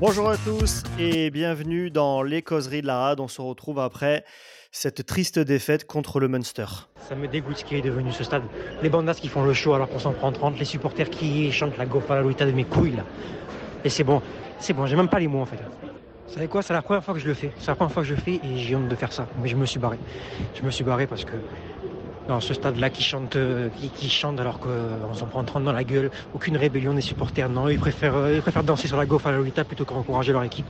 Bonjour à tous et bienvenue dans les causeries de la rade. On se retrouve après cette triste défaite contre le Munster. Ça me dégoûte ce qui est devenu ce stade. Les bandas qui font le show alors qu'on s'en prend 30, les supporters qui chantent la à la Lolita de mes couilles là. Et c'est bon, c'est bon, j'ai même pas les mots en fait. Vous savez quoi, c'est la première fois que je le fais. C'est la première fois que je le fais et j'ai honte de faire ça. Mais je me suis barré. Je me suis barré parce que dans ce stade-là qui chante, euh, qui, chante alors qu'on s'en prend 30 dans la gueule. Aucune rébellion des supporters, non. Ils préfèrent, euh, ils préfèrent danser sur la gaufre à la Lolita plutôt qu'encourager leur équipe.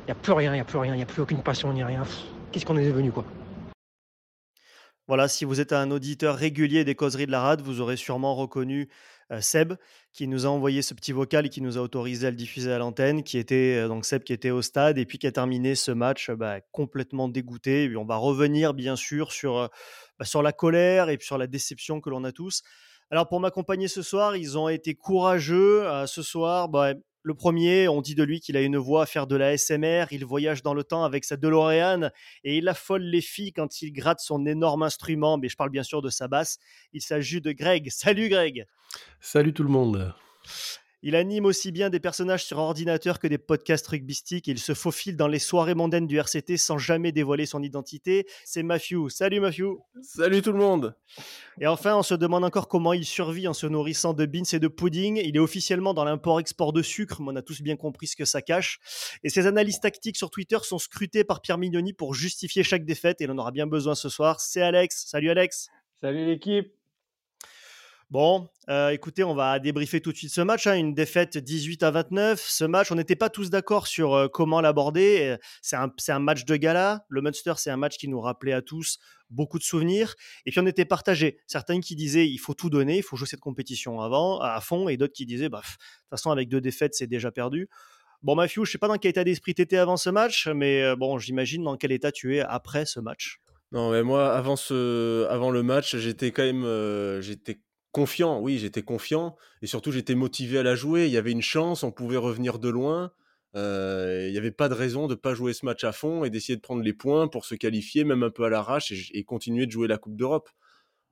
Il n'y a plus rien, il n'y a plus rien, il n'y a plus aucune passion ni rien. Qu'est-ce qu'on est devenu, quoi? Voilà, si vous êtes un auditeur régulier des causeries de la rade, vous aurez sûrement reconnu euh, Seb qui nous a envoyé ce petit vocal et qui nous a autorisé à le diffuser à l'antenne, qui était donc Seb qui était au stade et puis qui a terminé ce match bah, complètement dégoûté. On va revenir bien sûr sur bah, sur la colère et sur la déception que l'on a tous. Alors pour m'accompagner ce soir, ils ont été courageux. Euh, ce soir, bah, le premier, on dit de lui qu'il a une voix à faire de la SMR, il voyage dans le temps avec sa DeLorean et il affole les filles quand il gratte son énorme instrument, mais je parle bien sûr de sa basse. Il s'agit de Greg. Salut Greg Salut tout le monde il anime aussi bien des personnages sur ordinateur que des podcasts rugbystiques. Il se faufile dans les soirées mondaines du RCT sans jamais dévoiler son identité. C'est Matthew. Salut Matthew. Salut tout le monde. Et enfin, on se demande encore comment il survit en se nourrissant de beans et de pudding. Il est officiellement dans l'import-export de sucre, mais on a tous bien compris ce que ça cache. Et ses analyses tactiques sur Twitter sont scrutées par Pierre Mignoni pour justifier chaque défaite. Et il en aura bien besoin ce soir. C'est Alex. Salut Alex. Salut l'équipe. Bon, euh, écoutez, on va débriefer tout de suite ce match. Hein. une défaite 18 à 29. Ce match, on n'était pas tous d'accord sur euh, comment l'aborder. C'est un, un, match de gala. Le Munster, c'est un match qui nous rappelait à tous beaucoup de souvenirs. Et puis, on était partagés. Certains qui disaient il faut tout donner, il faut jouer cette compétition avant, à fond. Et d'autres qui disaient bah, de toute façon, avec deux défaites, c'est déjà perdu. Bon, Matthew, je ne sais pas dans quel état d'esprit tu étais avant ce match, mais euh, bon, j'imagine dans quel état tu es après ce match. Non, mais moi, avant, ce, avant le match, j'étais quand même j'étais confiant, oui, j'étais confiant et surtout j'étais motivé à la jouer. Il y avait une chance, on pouvait revenir de loin. Euh, il n'y avait pas de raison de pas jouer ce match à fond et d'essayer de prendre les points pour se qualifier, même un peu à l'arrache et, continuer de jouer la Coupe d'Europe.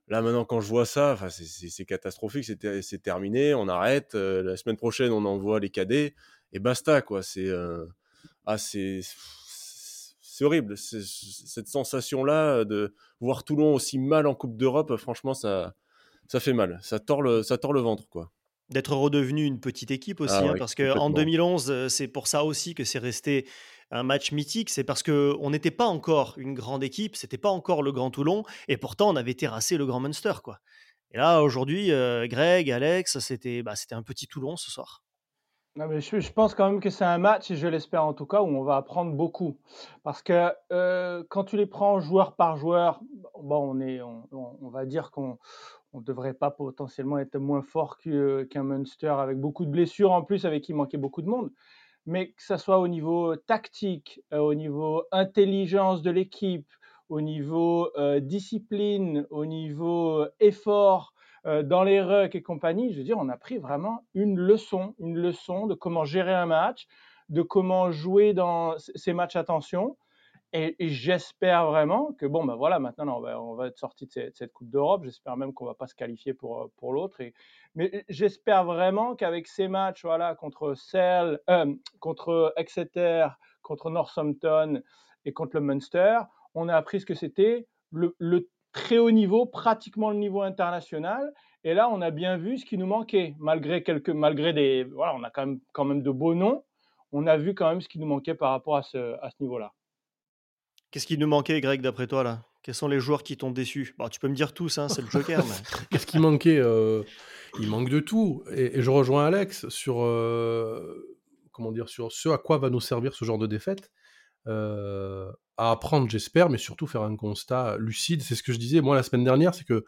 Là maintenant, quand je vois ça, c'est catastrophique, c'est terminé, on arrête. Euh, la semaine prochaine, on envoie les cadets et basta quoi. C'est euh, ah c'est horrible cette sensation là de voir Toulon aussi mal en Coupe d'Europe. Franchement, ça ça fait mal. Ça tord le, ça tord le ventre, quoi. D'être redevenu une petite équipe aussi, ah hein, parce qu'en 2011, euh, c'est pour ça aussi que c'est resté un match mythique. C'est parce qu'on n'était pas encore une grande équipe, c'était pas encore le Grand Toulon, et pourtant on avait terrassé le Grand Munster, quoi. Et là, aujourd'hui, euh, Greg, Alex, c'était bah, un petit Toulon ce soir. Non, mais je, pense quand même que c'est un match, et je l'espère en tout cas, où on va apprendre beaucoup. Parce que euh, quand tu les prends joueur par joueur, bon, on, est, on va dire qu'on on ne devrait pas potentiellement être moins fort qu'un Munster avec beaucoup de blessures en plus, avec qui manquait beaucoup de monde. Mais que ce soit au niveau tactique, euh, au niveau intelligence de l'équipe, au niveau euh, discipline, au niveau euh, effort dans les rucks et compagnie, je veux dire, on a pris vraiment une leçon, une leçon de comment gérer un match, de comment jouer dans ces matchs à tension. Et, j'espère vraiment que, bon, ben voilà, maintenant, on va, on va être sorti de cette, Coupe d'Europe. J'espère même qu'on va pas se qualifier pour, euh, pour l'autre. Mais j'espère vraiment qu'avec ces matchs, voilà, contre Cell, euh, contre Exeter, contre Northampton et contre le Munster, on a appris ce que c'était le, très haut niveau, pratiquement le niveau international. Et là, on a bien vu ce qui nous manquait, malgré quelques, malgré des, voilà, on a quand même, quand même de beaux noms. On a vu quand même ce qui nous manquait par rapport à ce, à ce niveau-là. Qu'est-ce qui nous manquait, Greg, d'après toi là? Quels sont les joueurs qui t'ont déçu? Tu peux me dire tous, hein, c'est le Joker. Qu'est-ce qui manquait euh, Il manque de tout. Et, je rejoins Alex sur euh, comment dire sur ce à quoi va nous servir ce genre de défaite. Euh, à apprendre, j'espère, mais surtout faire un constat lucide. C'est ce que je disais moi la semaine dernière, c'est que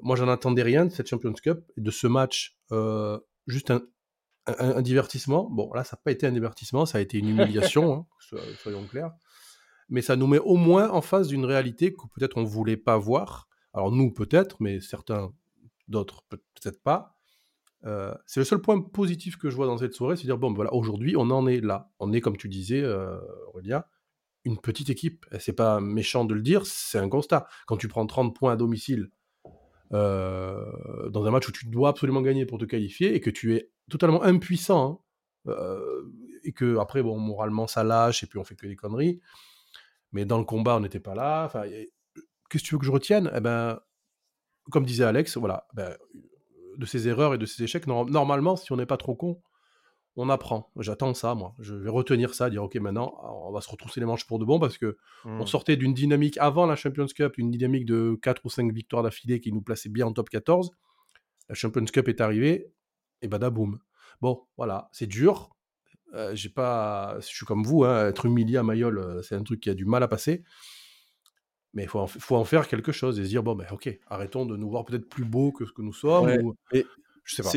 moi j'en attendais rien de cette Champions Cup et de ce match, juste un, un, divertissement. Bon, là, ça n'a pas été un divertissement, ça a été une humiliation, hein, soyons clairs mais ça nous met au moins en face d'une réalité que peut-être on ne voulait pas voir. Alors nous peut-être, mais certains d'autres peut-être pas. Euh, c'est le seul point positif que je vois dans cette soirée, c'est dire bon, voilà, aujourd'hui on en est là. On est, comme tu disais, euh, Aurélien, une petite équipe. C'est pas méchant de le dire, c'est un constat. Quand tu prends 30 points à domicile euh, dans un match où tu dois absolument gagner pour te qualifier et que tu es totalement impuissant hein, et que après, bon, moralement, ça lâche et puis on fait que des conneries. Mais dans le combat, on n'était pas là. Enfin, qu'est-ce que tu veux que je retienne? Eh ben, comme disait Alex, voilà, ben, de ses erreurs et de ses échecs, normalement, si on n'est pas trop con, on apprend. J'attends ça, moi. Je vais retenir ça, dire ok, maintenant, on va se retrousser les manches pour de bon parce que on mmh. sortait d'une dynamique avant la Champions Cup, une dynamique de 4 ou 5 victoires d'affilée qui nous plaçait bien en top 14. La Champions Cup est arrivée et badaboum. Bon, voilà, c'est dur. Euh, j'ai pas, je suis comme vous, hein, être humilié à Mayol, euh, c'est un truc qui a du mal à passer. Mais il faut, en, faut en faire quelque chose et se dire bon, ben ok, arrêtons de nous voir peut-être plus beaux que ce que nous sommes. Je sais pas.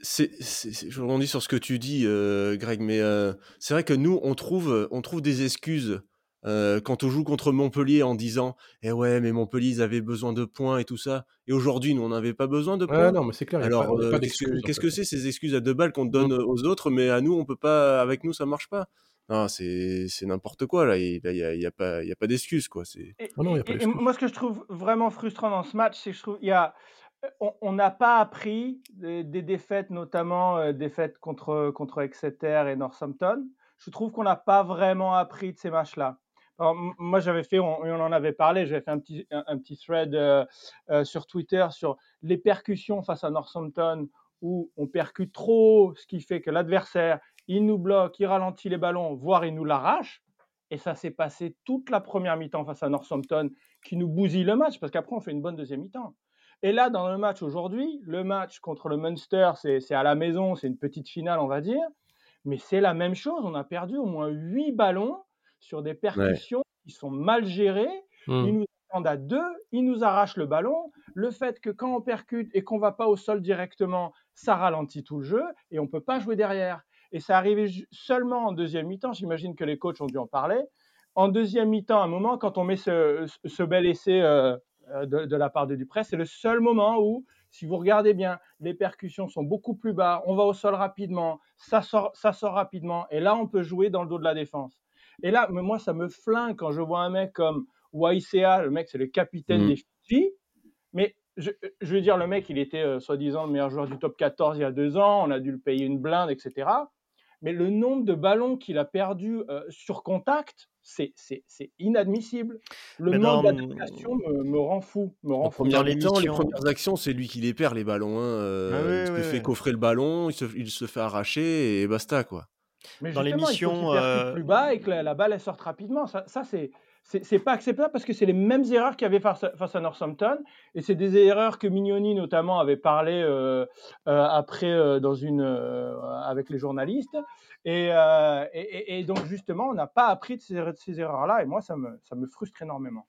C'est, je rebondis sur ce que tu dis, euh, Greg, mais euh, c'est vrai que nous, on trouve, on trouve des excuses euh, quand on joue contre Montpellier en disant Eh ouais, mais Montpellier, ils avaient besoin de points et tout ça. Et aujourd'hui, nous, on n'avait pas besoin de points. non, mais c'est clair. Alors, qu'est-ce que c'est ces excuses à deux balles qu'on donne mmh. aux autres, mais à nous, on peut pas, avec nous, ça marche pas? Non, c'est n'importe quoi là. Il n'y a, y a, pas, y a pas d'excuses quoi. Et, oh non, et, moi, ce que je trouve vraiment frustrant dans ce match, c'est que je trouve il y a on n'a pas appris des, défaites, notamment euh, défaites contre, contre Exeter et Northampton. Je trouve qu'on n'a pas vraiment appris de ces Moi, j'avais fait, on, en avait parlé, j'avais fait un petit, un, petit thread euh, euh, sur Twitter sur les percussions face à Northampton où on percute trop, ce qui fait que l'adversaire, il nous bloque, il ralentit les ballons, voire il nous l'arrache. Et ça s'est passé toute la première mi-temps face à Northampton qui nous bousille le match parce qu'après on fait une bonne deuxième mi-temps. Et là, dans le match aujourd'hui, le match contre le Munster, c'est à la maison, c'est une petite finale, on va dire. Mais c'est la même chose. On a perdu au moins 8 ballons sur des percussions qui sont mal gérées. Mmh. Ils nous attendent à deux, ils nous arrachent le ballon. Le fait que quand on percute et qu'on va pas au sol directement, ça ralentit tout le jeu et on ne peut pas jouer derrière. Et ça arrivait seulement en deuxième mi-temps. J'imagine que les coachs ont dû en parler. En deuxième mi-temps, à un moment, quand on met ce, bel essai euh, euh, de, la part de Dupré. C'est le seul moment où, si vous regardez bien, les percussions sont beaucoup plus bas, on va au sol rapidement, ça sort, ça sort rapidement, et là, on peut jouer dans le dos de la défense. Et là, moi, ça me flingue quand je vois un mec comme YCA, le mec, c'est le capitaine mmh. des Fidji, mais je, veux dire, le mec, il était euh, soi-disant le meilleur joueur du top 14 il y a deux ans, on a dû le payer une blinde, etc. Mais le nombre de ballons qu'il a perdu euh, sur contact, c'est inadmissible. Le manque d'adaptation me, rend fou. Me rend fou. les premières actions, c'est lui qui les perd, les ballons. Hein. Euh, il se fait coffrer le ballon, il se, fait arracher et basta. quoi. Mais dans l'émission, euh... plus bas et que la, balle elle sorte rapidement. Ça, ça c'est c'est pas acceptable parce que c'est les mêmes erreurs qu'il y avait face, à Northampton et c'est des erreurs que Mignoni notamment avait parlé euh, euh, après dans une avec les journalistes et, et, donc justement on n'a pas appris de ces, de ces erreurs là et moi ça me, ça me frustre énormément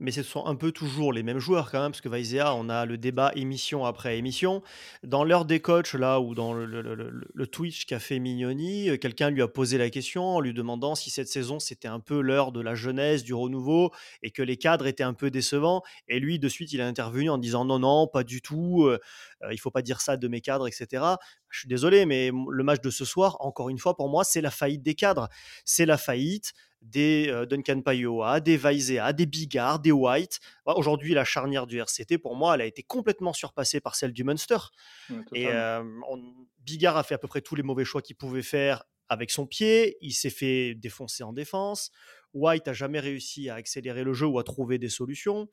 mais ce sont un peu toujours les mêmes joueurs quand même, parce que Vaizea, on a le débat émission après émission. Dans l'heure des coachs, là, ou dans le, Twitch qu'a fait Mignoni, euh, quelqu'un lui a posé la question en lui demandant si cette saison c'était un peu l'heure de la jeunesse, du renouveau, et que les cadres étaient un peu décevants. Et lui, de suite, il a intervenu en disant non, non, pas du tout, euh, euh, il faut pas dire ça de mes cadres, etc. Je suis désolé, mais le match de ce soir, encore une fois, pour moi, c'est la faillite des cadres. C'est la faillite des euh, Duncan Payoa, des Vaizea, des Bigard, des White. Aujourd'hui, la charnière du RCT, pour moi, elle a été complètement surpassée par celle du Munster. et euh, Bigard a fait à peu près tous les mauvais choix qu'il pouvait faire avec son pied. Il s'est fait défoncer en défense. White a jamais réussi à accélérer le jeu ou à trouver des solutions.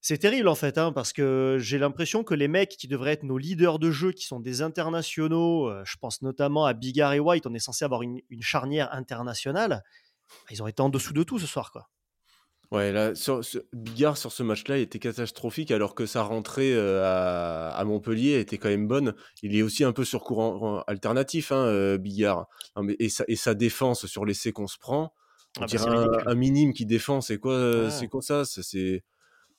C'est terrible en fait, hein, parce que j'ai l'impression que les mecs qui devraient être nos leaders de jeu, qui sont des internationaux, euh, je pense notamment à Bigard et White, on est censé avoir une, une charnière internationale. Ils ont été en dessous de tout ce soir, quoi. Ouais, là, sur, Bigard sur ce match-là était catastrophique alors que sa rentrée euh, à, Montpellier était quand même bonne. Il est aussi un peu sur courant alternatif, hein, euh, Bigard. mais, et, sa, et sa défense sur l'essai qu'on se prend, on ah bah, dirait un, minime qui défend. C'est quoi, c'est quoi ça C'est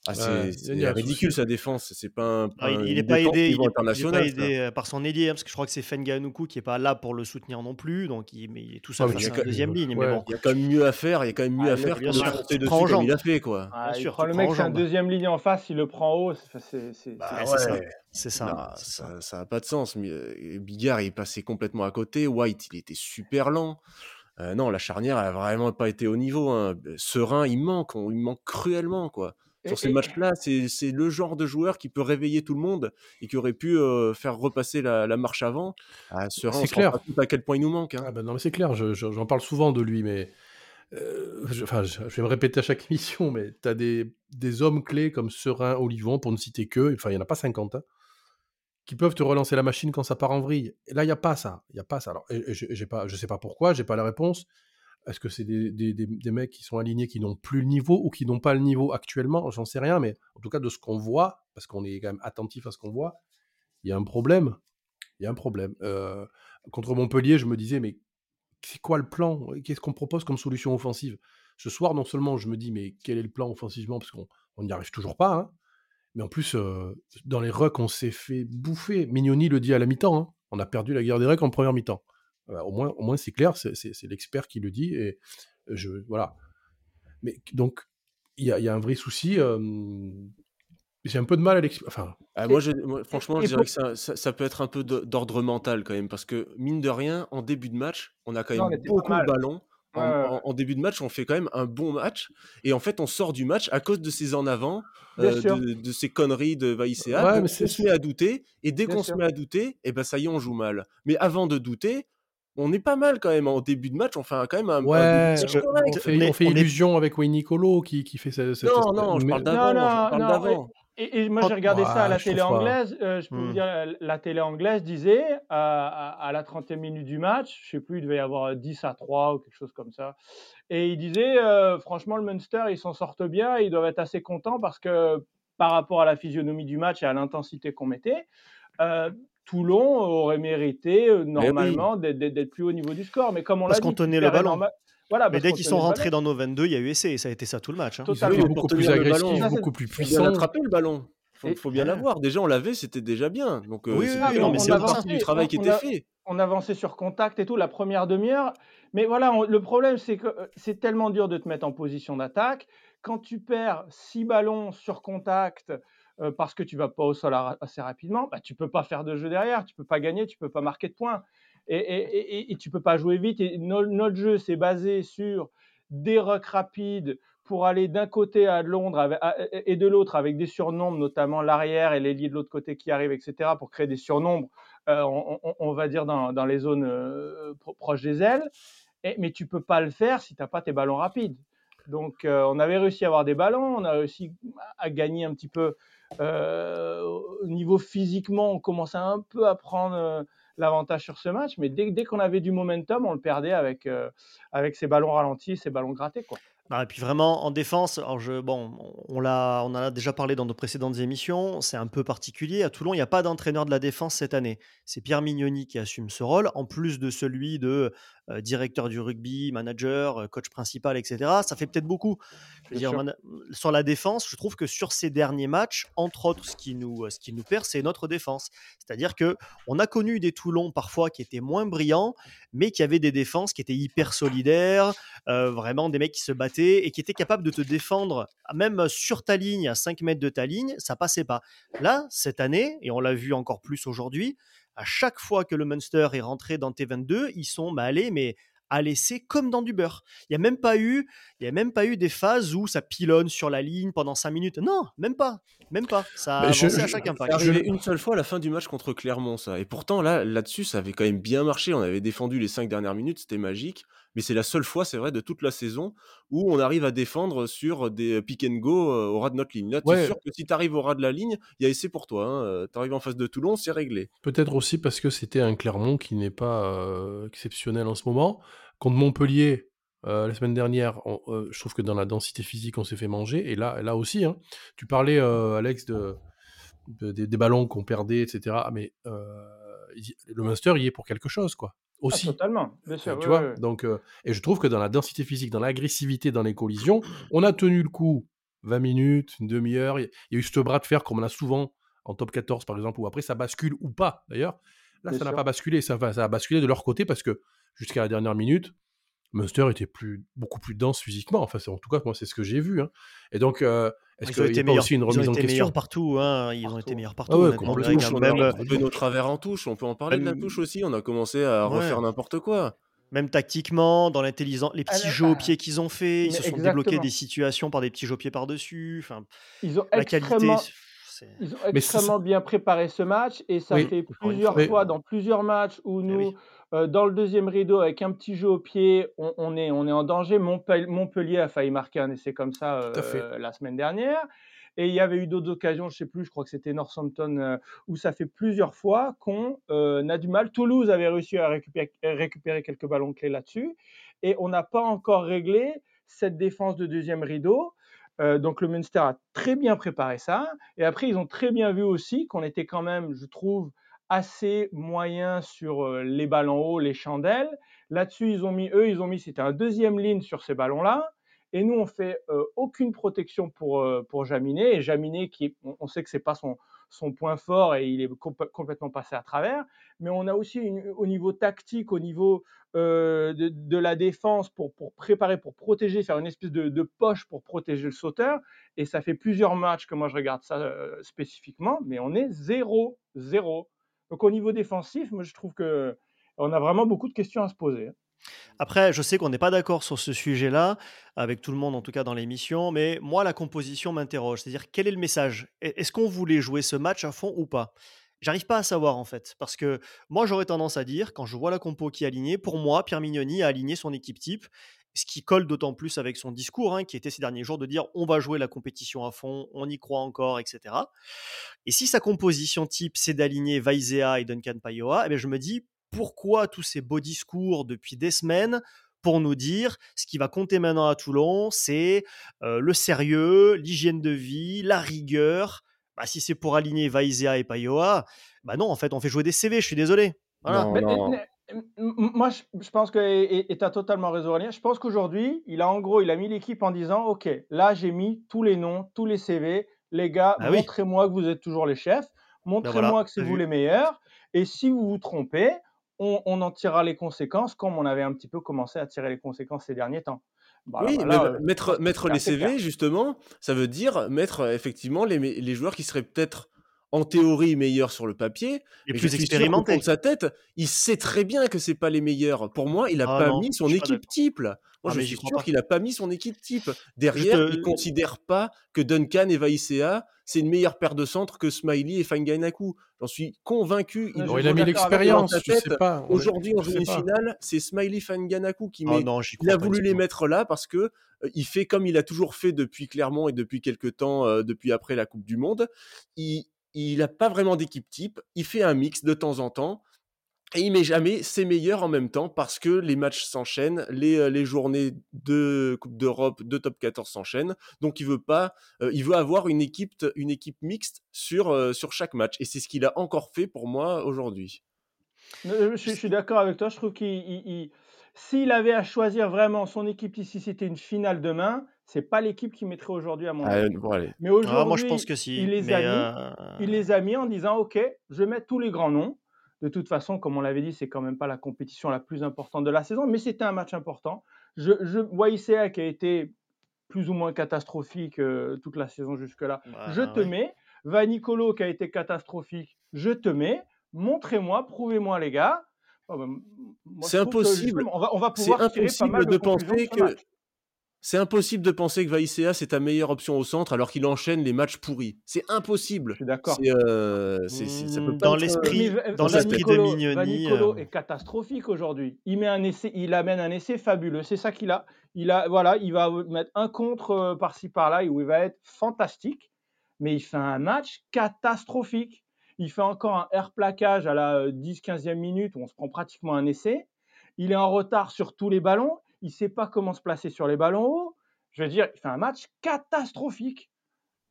ah, c'est ridicule sa défense. C'est pas ah, il n'est pas aidé, il est, pas aidé euh, par son ailier, hein, parce que je crois que c'est Fenganuku qui est pas là pour le soutenir non plus, donc il, mais il est tout seul face à deuxième ligne. Mais bon. Il y a quand même mieux à faire. Il y a quand même mieux ah, à faire pour le dessus comme il a fait quoi. Ah, sûr, le mec c'est un deuxième ligne en face, il le prend haut. C'est bah, ça. ça. Ça n'a pas de sens. Euh, Bigard il est passé complètement à côté. White il était super lent. Euh, non, la charnière a vraiment pas été au niveau. Hein. Serein, il manque, il manque cruellement quoi. Sur ces matchs-là. C'est le genre de joueur qui peut réveiller tout le monde et qui aurait pu euh, faire repasser la, la marche avant. Ah, C'est clair. à quel point il nous manque. hein. Ah ben non, mais c'est clair, je- je- j'en parle souvent de lui, mais euh, je, enfin, je, vais me répéter à chaque émission, mais tu as des, des hommes clés comme Serein, Olivon, pour ne citer que, enfin, il n'y en a pas 50, hein, qui peuvent te relancer la machine quand ça part en vrille. Et là, il n'y a pas ça. Il y a pas ça. Alors, et- pas, je ne sais pas pourquoi, j'ai pas la réponse. Est-ce que c'est des, mecs qui sont alignés, qui n'ont plus le niveau ou qui n'ont pas le niveau actuellement? J'en sais rien, mais en tout cas, de ce qu'on voit, parce qu'on est quand même attentif à ce qu'on voit, il y a un problème. Il y a un problème. Euh, contre Montpellier, je me disais, mais c'est quoi le plan? Qu'est-ce qu'on propose comme solution offensive? Ce soir, non seulement je me dis, mais quel est le plan offensivement? Parce qu'on on n'y arrive toujours pas. hein. Mais en plus, euh, dans les rucks, on s'est fait bouffer. Mignoni le dit à la mi-temps. hein. On a perdu la guerre des rucks en première mi-temps. Euh, au moins, au moins c'est clair, c'est l'expert qui le dit. Et je, voilà. Mais donc, il y a, il y a un vrai souci. euh, J'ai un peu de mal à l'expliquer. Enfin, Ah, moi, je- moi, franchement, je dirais que ça, ça- ça peut être un peu de- d'ordre mental quand même, parce que mine de rien, en début de match, on a quand Non, même beaucoup mal. le ballon. En, Ouais, ouais, en- en début de match, on fait quand même un bon match, et en fait, on sort du match à cause de ces en avant, euh, de, de ces conneries de Vaïséa. Ouais, on se met à douter, et dès qu'on se met à douter, et ben ça y est, on joue mal. Mais avant de douter, on est pas mal quand même. En début de match, on fait quand même un, un ouais, début de match je- correct. on fait, on fait on est- illusion avec Wayne Nicolo qui, qui fait cette. cette- Non, non, je parle d'avant. Et, et moi, j'ai regardé ça à la télé anglaise. euh, je peux vous Hmm. dire, la, la télé anglaise disait à, à- à la 30e minute du match, je sais plus, il devait y avoir 10 à 3 ou quelque chose comme ça. Et il disait, euh, franchement, le Munster, ils s'en sortent bien, ils doivent être assez contents parce que par rapport à la physionomie du match et à l'intensité qu'on mettait, euh, Toulon aurait mérité euh, normalement d'être- d'être plus haut niveau du score. Mais comme on l'a Parce dit, qu'on tenait le ballon. Voilà, Mais dès qu'ils sont rentrés ballon. dans nos 22, il y a eu essai, et ça a été ça tout le match. hein. Ils Oui, mais beaucoup plus agressifs, beaucoup plus puissants. attraper le ballon. Faut, Et- faut bien ouais. l'avoir. Déjà, on l'avait, c'était déjà bien. Donc, euh, Oui, oui, oui, non, mais c'est partie du travail qui on était a- fait. on avançait sur contact et tout la première demi-heure. Mais voilà, on- le problème, c'est que euh, c'est tellement dur de te mettre en position d'attaque. Quand tu perds six ballons sur contact euh, parce que tu vas pas au sol assez rapidement, bah, tu peux pas faire de jeu derrière, tu peux pas gagner, tu peux pas marquer de points. Et, et, et, tu peux pas jouer vite. Notre jeu, c'est basé sur des rucks rapides pour aller d'un côté à Londres et de l'autre avec des surnombres, notamment l'arrière et l'ailier de l'autre côté qui arrivent, etc., pour créer des surnombres, euh, on, va dire, dans, les zones euh, pro- proches des ailes. Mais tu peux pas le faire si tu n'as pas tes ballons rapides. Donc, on avait réussi à avoir des ballons, on a réussi à gagner un petit peu au niveau physiquement, on commençait un peu à prendre euh, l'avantage sur ce match, mais dès, dès qu'on avait du momentum, on le perdait avec, euh, avec ces ballons ralentis, ces ballons grattés. Quoi. Ah, et puis vraiment en défense, alors je, bon, on l'a, on en a déjà parlé dans nos précédentes émissions. C'est un peu particulier. À Toulon, il n'y a pas d'entraîneur de la défense cette année. C'est Pierre Mignoni qui assume ce rôle, en plus de celui de euh, directeur du rugby, manager, euh, coach principal, etc. Ça fait peut-être beaucoup. Je veux dire, sur la défense, je trouve que sur ces derniers matchs, entre autres, ce qui nous, ce qui nous perd, c'est notre défense. C'est-à-dire que on a connu des Toulons parfois qui étaient moins brillants, mais qui avaient des défenses qui étaient hyper solidaires, euh, vraiment des mecs qui se battaient et qui étaient capables de te défendre, même sur ta ligne, à 5 mètres de ta ligne, ça passait pas. Là, cette année, et on l'a vu encore plus aujourd'hui, à chaque fois que le Munster est rentré dans T22, ils sont bah, allés, mais à laisser comme dans du beurre. Il n'y a même pas eu, il y a même pas eu des phases où ça pilonne sur la ligne pendant 5 minutes. Non, même pas, même pas. Ça a je- à chaque impact. une seule fois à la fin du match contre Clermont, ça. Et pourtant, là, là-dessus, ça avait quand même bien marché. On avait défendu les cinq dernières minutes, c'était magique. Mais c'est la seule fois, c'est vrai, de toute la saison où on arrive à défendre sur des pick and go au ras de notre ligne. Là, tu es Ouais. sûr que si tu arrives au ras de la ligne, il y a essai pour toi. Tu arrives en face de Toulon, c'est réglé. Peut-être aussi parce que c'était un Clermont qui n'est pas euh, exceptionnel en ce moment. Contre Montpellier, euh, la semaine dernière, on- euh, je trouve que dans la densité physique, on s'est fait manger. Et là, là aussi, hein, tu parlais, Alex, de, de- des, des ballons qu'on perdait, etc. Mais euh, il- le Munster, il y est pour quelque chose, quoi. Ah, Aussi. totalement, bien sûr. Euh, tu ouais, vois? ouais. donc euh, et je trouve que dans la densité physique dans l'agressivité dans les collisions on a tenu le coup 20 minutes une demi-heure il y a- eu ce bras de fer comme on a souvent en top 14 par exemple où après ça bascule ou pas d'ailleurs là Bien ça n'a pas basculé ça, ça a basculé de leur côté parce que jusqu'à la dernière minute Munster était plus, beaucoup plus dense physiquement. Enfin, en tout cas, moi, c'est ce que j'ai vu. hein. Et donc, euh, est-ce ont été a pas meilleurs, aussi une ils ont remise en été question meilleurs partout. hein, Ils ont été meilleurs partout. Ah ouais, complètement. On a Même, retrouvé nos travers en touche. On peut en parler de la touche aussi. On a commencé à Ouais. refaire n'importe quoi. Même tactiquement, dans l'intelligence, les Ah, petits là, jeux au pied qu'ils ont fait, ils se sont débloqués des situations par des petits jeux au pied par-dessus. Enfin, Ils ont la qualité, extrêmement, c'est ils ont extrêmement bien préparé ce match et ça Oui, fait plusieurs fois. Dans plusieurs matchs où Eh nous, oui. Euh, dans le deuxième rideau, avec un petit jeu au pied, on, on est, on est en danger. Montpellier, Montpellier a failli marquer un essai comme ça euh, la semaine dernière. Et il y avait eu d'autres occasions, je sais plus, je crois que c'était Northampton, euh, où ça fait plusieurs fois qu'on a du mal. Toulouse avait réussi à récupérer, récupérer quelques ballons clés là-dessus. Et on n'a pas encore réglé cette défense de deuxième rideau. Euh, donc le Munster a très bien préparé ça. Et après, ils ont très bien vu aussi qu'on était quand même, je trouve, assez moyen sur euh, les ballons hauts, les chandelles. Là-dessus, ils ont mis, eux, ils ont mis, c'était un deuxième ligne sur ces ballons-là. Et nous, on fait euh, aucune protection pour, euh, pour Jaminet. Et Jaminet, qui, on, sait que c'est pas son, son point fort et il est comp- complètement passé à travers. Mais on a aussi au niveau tactique, au niveau de, la défense pour, pour préparer, pour protéger, faire une espèce de, de poche pour protéger le sauteur. Et ça fait plusieurs matchs que moi je regarde ça spécifiquement, mais on est zéro, zéro. Donc au niveau défensif, moi je trouve que on a vraiment beaucoup de questions à se poser. hein. Après, je sais qu'on n'est pas d'accord sur ce sujet-là, avec tout le monde en tout cas dans l'émission, mais moi, la composition m'interroge. C'est-à-dire, quel est le message? E- Est-ce qu'on voulait jouer ce match à fond ou pas? J'arrive pas à savoir en fait, parce que moi, j'aurais tendance à dire, quand je vois la compo qui est alignée, pour moi, Pierre Mignoni a aligné son équipe type, ce qui colle d'autant plus avec son discours, hein, qui était ces derniers jours de dire on va jouer la compétition à fond, on y croit encore, etc. Et si sa composition type, c'est d'aligner Vaizea et Duncan Payoa, eh bien, je me dis pourquoi tous ces beaux discours depuis des semaines pour nous dire ce qui va compter maintenant à Toulon, c'est euh, le sérieux, l'hygiène de vie, la rigueur? Bah, si c'est pour aligner Vaizea et Payoa, bah non, en fait, on fait jouer des CV, je suis désolé. Voilà. Non, Mais, non. Moi, je, pense que et tu as totalement raison, Aurélien. Je pense qu'aujourd'hui, il a en gros, il a mis l'équipe en disant OK, là, j'ai mis tous les noms, tous les CV. Les gars, oui. montrez-moi que vous êtes toujours les chefs. Montrez-moi voilà, que c'est vous les meilleurs. Et si vous vous trompez, on, on en tirera les conséquences, comme on avait un petit peu commencé à tirer les conséquences ces derniers temps. Bah, Oui, voilà, mais euh, mettre, les CV, clair. justement, ça veut dire mettre euh, effectivement les, me- les joueurs qui seraient peut-être en théorie meilleurs sur le papier, mais plus fond de sa tête, il sait très bien que c'est pas les meilleurs. Pour moi, il n'a Ah pas non, mis son équipe type. Moi, Ah, je suis sûr pas. qu'il n'a pas mis son équipe type. Derrière, te- il considère pas que Duncan et Vaïséa, c'est une meilleure paire de centre que Smiley et Fangainaku. J'en suis convaincu. Il a mis l'expérience, je sais pas. Aujourd'hui, on je joue sais une pas. finale, c'est Smiley Fanganaku qui met non, j'y il a voulu les mettre là parce que euh, il fait comme il a toujours fait depuis Clermont et depuis quelques temps, euh, depuis après la Coupe du Monde. Il il n'a pas vraiment d'équipe type. Il fait un mix de temps en temps. Et il met jamais ses meilleurs en même temps parce que les matchs s'enchaînent, les, euh, les journées de Coupe d'Europe, de Top 14 s'enchaînent. Donc il veut pas, euh, il veut avoir une équipe, une équipe mixte sur, euh, sur chaque match. Et c'est ce qu'il a encore fait pour moi aujourd'hui. Je, je suis d'accord avec toi. Je trouve qu'il, il- il- s'il avait à choisir vraiment son équipe ici, c'était une finale demain, c'est pas l'équipe qu'il mettrait aujourd'hui à mon Ah, avis. bon. Mais Ah, moi, je aujourd'hui, pense que si. il les mais, a mis. euh, Il les a mis en disant OK, je mettre tous les grands noms. De toute façon, comme on l'avait dit, c'est quand même pas la compétition la plus importante de la saison, mais c'était un match important. Je, je qui a été plus ou moins catastrophique euh, toute la saison jusque-là, je te ouais. mets. Va Nicolo qui a été catastrophique, je te mets. Montrez-moi, prouvez-moi les gars. Oh, moi, C'est impossible. on va, on va C'est pouvoir tirer pas mal impossible de, penser que match. C'est impossible de penser que Vaïséa c'est ta meilleure option au centre alors qu'il enchaîne les matchs pourris. C'est Je impossible. suis d'accord. Euh, pas Dans euh, l'esprit, Mais dans l'esprit de Mignoni, Vanicolo euh, est catastrophique aujourd'hui. Il met un essai, il amène un essai fabuleux. C'est ça qu'il a. Il a, voilà, il va mettre un contre euh, par-ci par-là où il va être fantastique. Mais il fait un match catastrophique. Il fait encore un air plaquage à la euh, 10-15e minute où on se prend pratiquement un essai. Il est en retard sur tous les ballons. Il sait pas comment se placer sur les ballons hauts. Je veux dire, il fait un match catastrophique.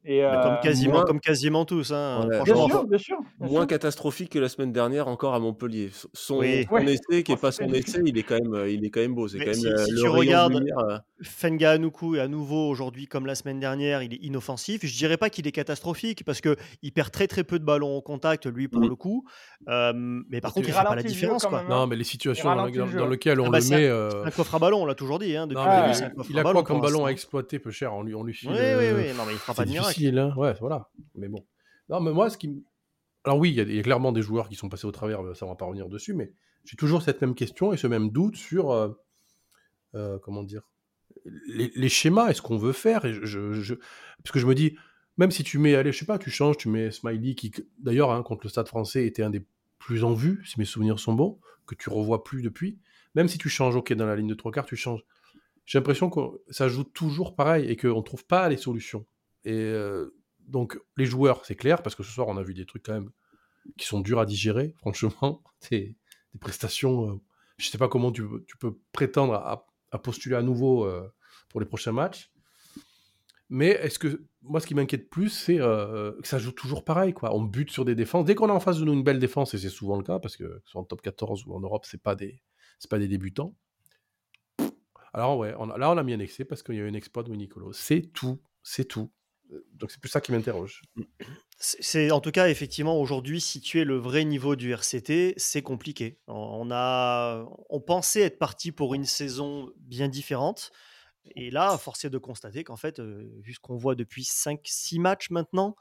Et Bah, comme euh, quasiment, moins- comme quasiment tous, hein, Ouais, bien sûr, bien sûr, bien moins sûr. catastrophique que la semaine dernière encore à Montpellier. Son, Oui. son Ouais. essai qui est Oh, pas son essai, il est quand même, euh, il est quand même beau. C'est quand même si, si le tu regardes lumière. euh. Fenga Anuku est à nouveau aujourd'hui comme la semaine dernière, il est inoffensif. Je dirais pas qu'il est catastrophique parce que il perd très très peu de ballons au contact lui pour Mm. le coup. Euh, mais par contre il Il fait pas la différence quoi. même. hein. Non, mais les situations dans, le lesquelles on Ah bah, le un- met. Euh, un coffre à ballon, on l'a toujours dit. Hein, depuis non, il- a ballon quoi comme ballon à exploiter peu cher on lui, on lui file. Oui, oui, oui. Non, mais il fera C'est pas de miracle. Difficile, hein. Ouais, voilà. Mais bon. Non, mais moi, ce qui. Alors, oui, il y, a- clairement des joueurs qui sont passés au travers, ça, on va pas revenir dessus, mais j'ai toujours cette même question et ce même doute sur, euh, euh, comment dire, les, schémas est ce qu'on veut faire. Parce que je me dis, même si tu mets, allez, je sais pas, tu changes, tu mets Smiley, qui d'ailleurs, hein, contre le Stade français, était un des plus en vue, si mes souvenirs sont bons, que tu revois plus depuis. Même si tu changes, ok, dans la ligne de trois quarts, tu changes. J'ai l'impression que ça joue toujours pareil et qu'on ne trouve pas les solutions. Et euh, donc, les joueurs, c'est clair, parce que ce soir, on a vu des trucs quand même qui sont durs à digérer, franchement. Des, des prestations, euh, je ne sais pas comment tu, peux prétendre à, postuler à nouveau euh, pour les prochains matchs. Mais est-ce que moi, ce qui m'inquiète plus, c'est que ça joue toujours pareil. Quoi. On bute sur des défenses. Dès qu'on a en face de nous une belle défense, et c'est souvent le cas, parce que soit en top 14 ou en Europe, c'est pas des, pas des débutants. Alors ouais, là on a mis un excès parce qu'il y a eu un exploit de Nicolo. C'est tout, c'est tout. Donc c'est plus ça qui m'interroge. C'est en tout cas effectivement aujourd'hui situer le vrai niveau du RCT, c'est compliqué. On a, on pensait être parti pour une saison bien différente. Et là, force est de constater qu'en fait, euh, vu ce qu'on voit depuis 5-6 matchs maintenant,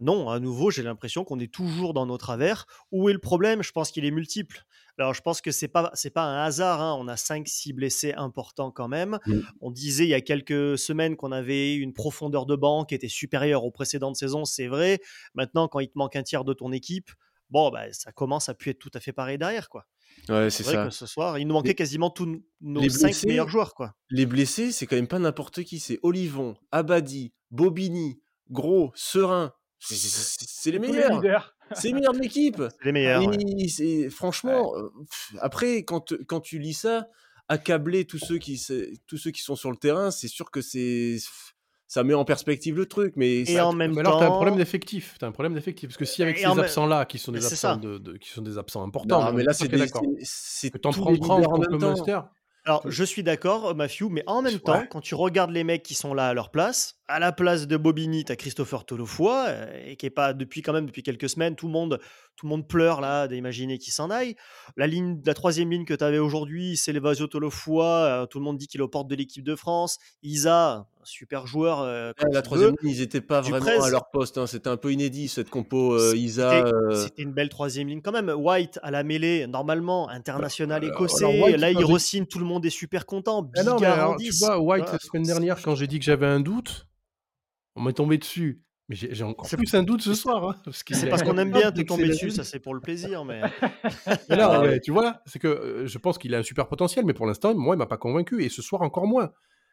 non, à nouveau, j'ai l'impression qu'on est toujours dans nos travers. Où est le problème? Je pense qu'il est multiple. Alors, je pense que c'est pas c'est pas un hasard. Hein. On a 5-6 blessés importants quand même. Mmh. On disait il y a quelques semaines qu'on avait une profondeur de banc qui était supérieure aux précédentes saisons. C'est vrai. Maintenant, quand il te manque un tiers de ton équipe, bon, bah, ça commence à plus être tout à fait pareil derrière, quoi. Ouais, C'est ça. que ce soir, il nous manquait Les, quasiment tous nos les 5 blessés, meilleurs joueurs, quoi. les blessés, c'est quand même pas n'importe qui. C'est Olivon, Abadi, Bobigny, Gros, Serein. C'est les meilleurs. C'est les meilleurs de l'équipe. C'est les meilleurs, ouais. Et c'est franchement, euh, pff, après quand, quand tu lis ça, accabler tous ceux qui tous ceux qui sont sur le terrain, c'est sûr que c'est ça met en perspective le truc, mais Et ça, en même Mais alors, tu as un problème temps, d'effectif. Tu as un problème d'effectif. Parce que si avec et ces en même, absents-là, qui sont des absents, de, de- qui sont des absents importants, non, mais là c'est d'accord. c'est Que c'est tu en tous prends les 30 leaders en contre temps. Alors, je suis d'accord, Matthew, mais en même temps, quand tu regardes les mecs qui sont là à leur place, à la place de Bobigny, tu as Christopher Tolofoy, euh, et qui est pas depuis quand même depuis quelques semaines, tout le monde, tout le monde pleure là d'imaginer qu'il s'en aille. La ligne, la troisième ligne que tu avais aujourd'hui, c'est Levasio Tolofoy, euh, tout le monde dit qu'il est aux portes de l'équipe de France. Isa, super joueur euh, Ouais, la troisième ligne, ils n'étaient pas vraiment à leur poste. hein. C'était un peu inédit cette compo euh, C'était Isa. euh, c'était une belle troisième ligne quand même. White à la mêlée, normalement, international écossais. alors White, Là, il re-signe, tout le monde est super content. Ah non, mais alors, tu 10. vois, White, la semaine dernière, quand j'ai dit que j'avais un doute, on m'est tombé dessus. Mais j'ai encore C'est plus un doute ce soir. hein, parce c'est est parce qu'on aime bien te tomber dessus, ça c'est pour le plaisir, mais Mais non, Ah ouais. tu vois, c'est que euh, je pense qu'il a un super potentiel, mais pour l'instant, moi, il m'a pas convaincu. Et ce soir, encore moins.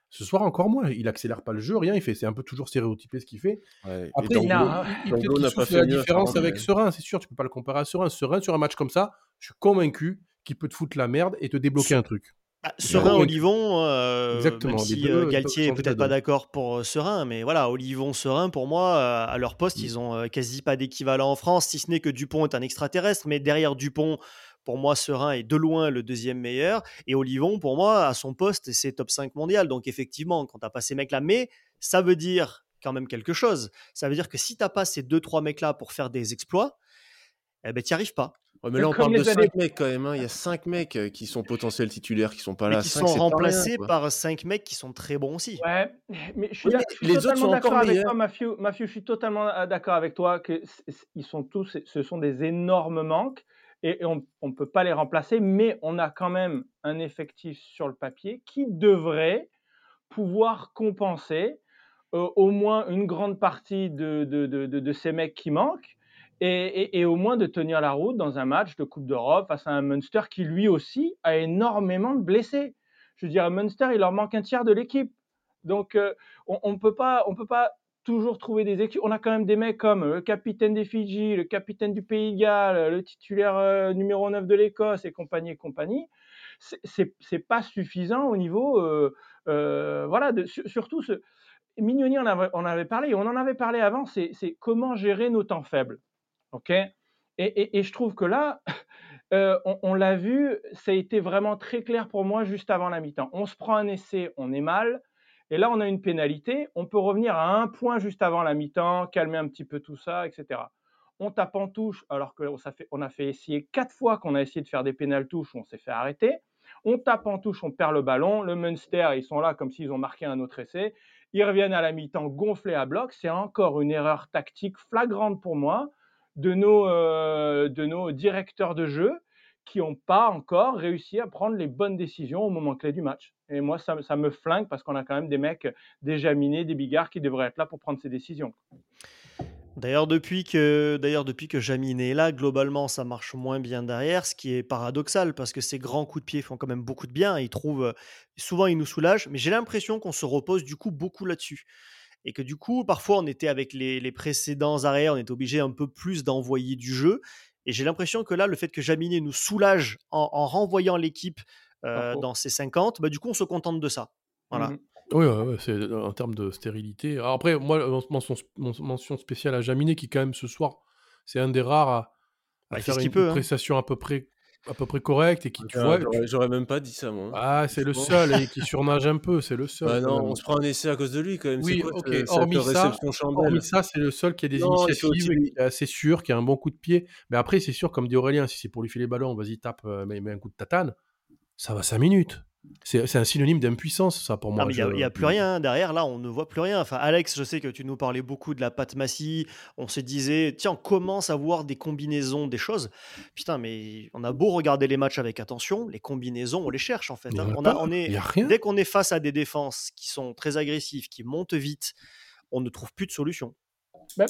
Ce soir, encore moins. Il accélère pas le jeu, rien. Il fait, c'est un peu toujours stéréotypé ce qu'il fait. ouais. Et Après, il, Non, il- pas fait la différence avec mais- Serein, c'est sûr. Tu peux pas le comparer à Serein. Serein, sur un match comme ça, je suis convaincu qu'il peut te foutre la merde et te débloquer un truc. Bah, suis Serein. Olivon, euh, Exactement, même si euh, Galtier est changer la peut-être pas d'accord pour euh, Serein, mais voilà, Olivon, Serein, pour moi, euh, à leur poste, Mm. ils ont quasi pas d'équivalent en France, si ce n'est que Dupont est un extraterrestre, mais derrière Dupont, pour moi, Serein est de loin le deuxième meilleur, et Olivon, pour moi, à son poste, c'est top 5 mondial. Donc effectivement, quand t'as pas ces mecs-là, mais ça veut dire quand même quelque chose. Ça veut dire que si t'as pas ces deux, trois mecs-là pour faire des exploits, eh ben, t'y arrives pas. Ouais, mais là, on parle de les 5 années. mecs quand même. hein. Il y a 5 mecs euh, qui sont potentiels titulaires, qui sont pas Mais là. qui 5, sont rien. remplacés par cinq mecs qui sont très bons aussi. Ouais, mais je suis, Oui, d'ac- mais je suis les autres totalement sont d'accord encore avec meilleurs. toi, Matthew. Matthew, je suis totalement euh, d'accord avec toi que ils sont tous, ce sont des énormes manques et, et on ne peut pas les remplacer, mais on a quand même un effectif sur le papier qui devrait pouvoir compenser euh, au moins une grande partie de, de, de, de- de ces mecs qui manquent et, au moins de tenir la route dans un match de Coupe d'Europe face à un Munster qui lui aussi a énormément de blessés. Je veux dire, à Munster, il leur manque un tiers de l'équipe. Donc, euh, on ne peut pas, on peut pas toujours trouver des équipes. On a quand même des mecs comme le capitaine des Fidji, le capitaine du Pays de Galles, le titulaire euh, numéro 9 de l'Écosse et compagnie et compagnie. C'est- pas suffisant au niveau, euh, euh, voilà, surtout ce, Mignoni on avait, on avait parlé, on en avait parlé avant, c'est comment gérer nos temps faibles. Ok? Et, je trouve que là, euh, on, l'a vu, ça a été vraiment très clair pour moi juste avant la mi-temps. On se prend un essai, on est mal, et là on a une pénalité, on peut revenir à un point juste avant la mi-temps, calmer un petit peu tout ça, etc. On tape en touche, alors fait, on a fait essayer quatre fois qu'on a essayé de faire des pénales touches, on s'est fait arrêter. On tape en touche, on perd le ballon. Le Munster, ils sont là comme s'ils ont marqué un autre essai. Ils reviennent à la mi-temps gonflés à bloc. C'est encore une erreur tactique flagrante pour moi de nos, euh, de nos directeurs de jeu qui n'ont pas encore réussi à prendre les bonnes décisions au moment clé du match. Et moi, ça, ça me flingue parce qu'on a quand même des mecs déjà minés, des bigards qui devraient être là pour prendre ces décisions. D'ailleurs, depuis que, d'ailleurs, depuis que Jamine est là, globalement, ça marche moins bien derrière, ce qui est paradoxal parce que ces grands coups de pied font quand même beaucoup de bien. Ils trouvent, souvent, ils nous soulagent, mais j'ai l'impression qu'on se repose du coup beaucoup là-dessus. Et que du coup, parfois, on était avec les, précédents arrières, on était obligé un peu plus d'envoyer du jeu. Et j'ai l'impression que là, le fait que Jaminet nous soulage en, renvoyant l'équipe euh, dans ses 50, bah, du coup, on se contente de ça. Voilà. Mmh oui, c'est euh, en termes de stérilité. après, moi, mention, mention spéciale à Jaminet, qui, quand même, ce soir, c'est un des rares à, bah, faire une, hein. prestation à peu près à peu près correcte et qui tu vois j'aurais même pas dit ça moi ah c'est le seul et qui surnage un peu c'est le seul bah non on se prend un essai à cause de lui quand même. Oui ok hormis ça hormis ça c'est le seul qui a des initiatives qui est assez sûr qui a un bon coup de pied. Mais après c'est sûr comme dit Aurélien si c'est pour lui filer le ballon vas-y tape euh, mais un coup de tatane ça va 5 minutes c'est un synonyme d'impuissance, ça, pour moi. Il n'y a, plus rien derrière, là, on ne voit plus rien. Enfin, Alex, je sais que tu nous parlais beaucoup de la pâte massie. On se disait, tiens, on commence à voir des combinaisons, des choses? Putain, mais on a beau regarder les matchs avec attention, les combinaisons, on les cherche en fait. Hein. On, a, on est, dès qu'on est face à des défenses qui sont très agressives, qui montent vite, on ne trouve plus de solution. Mais,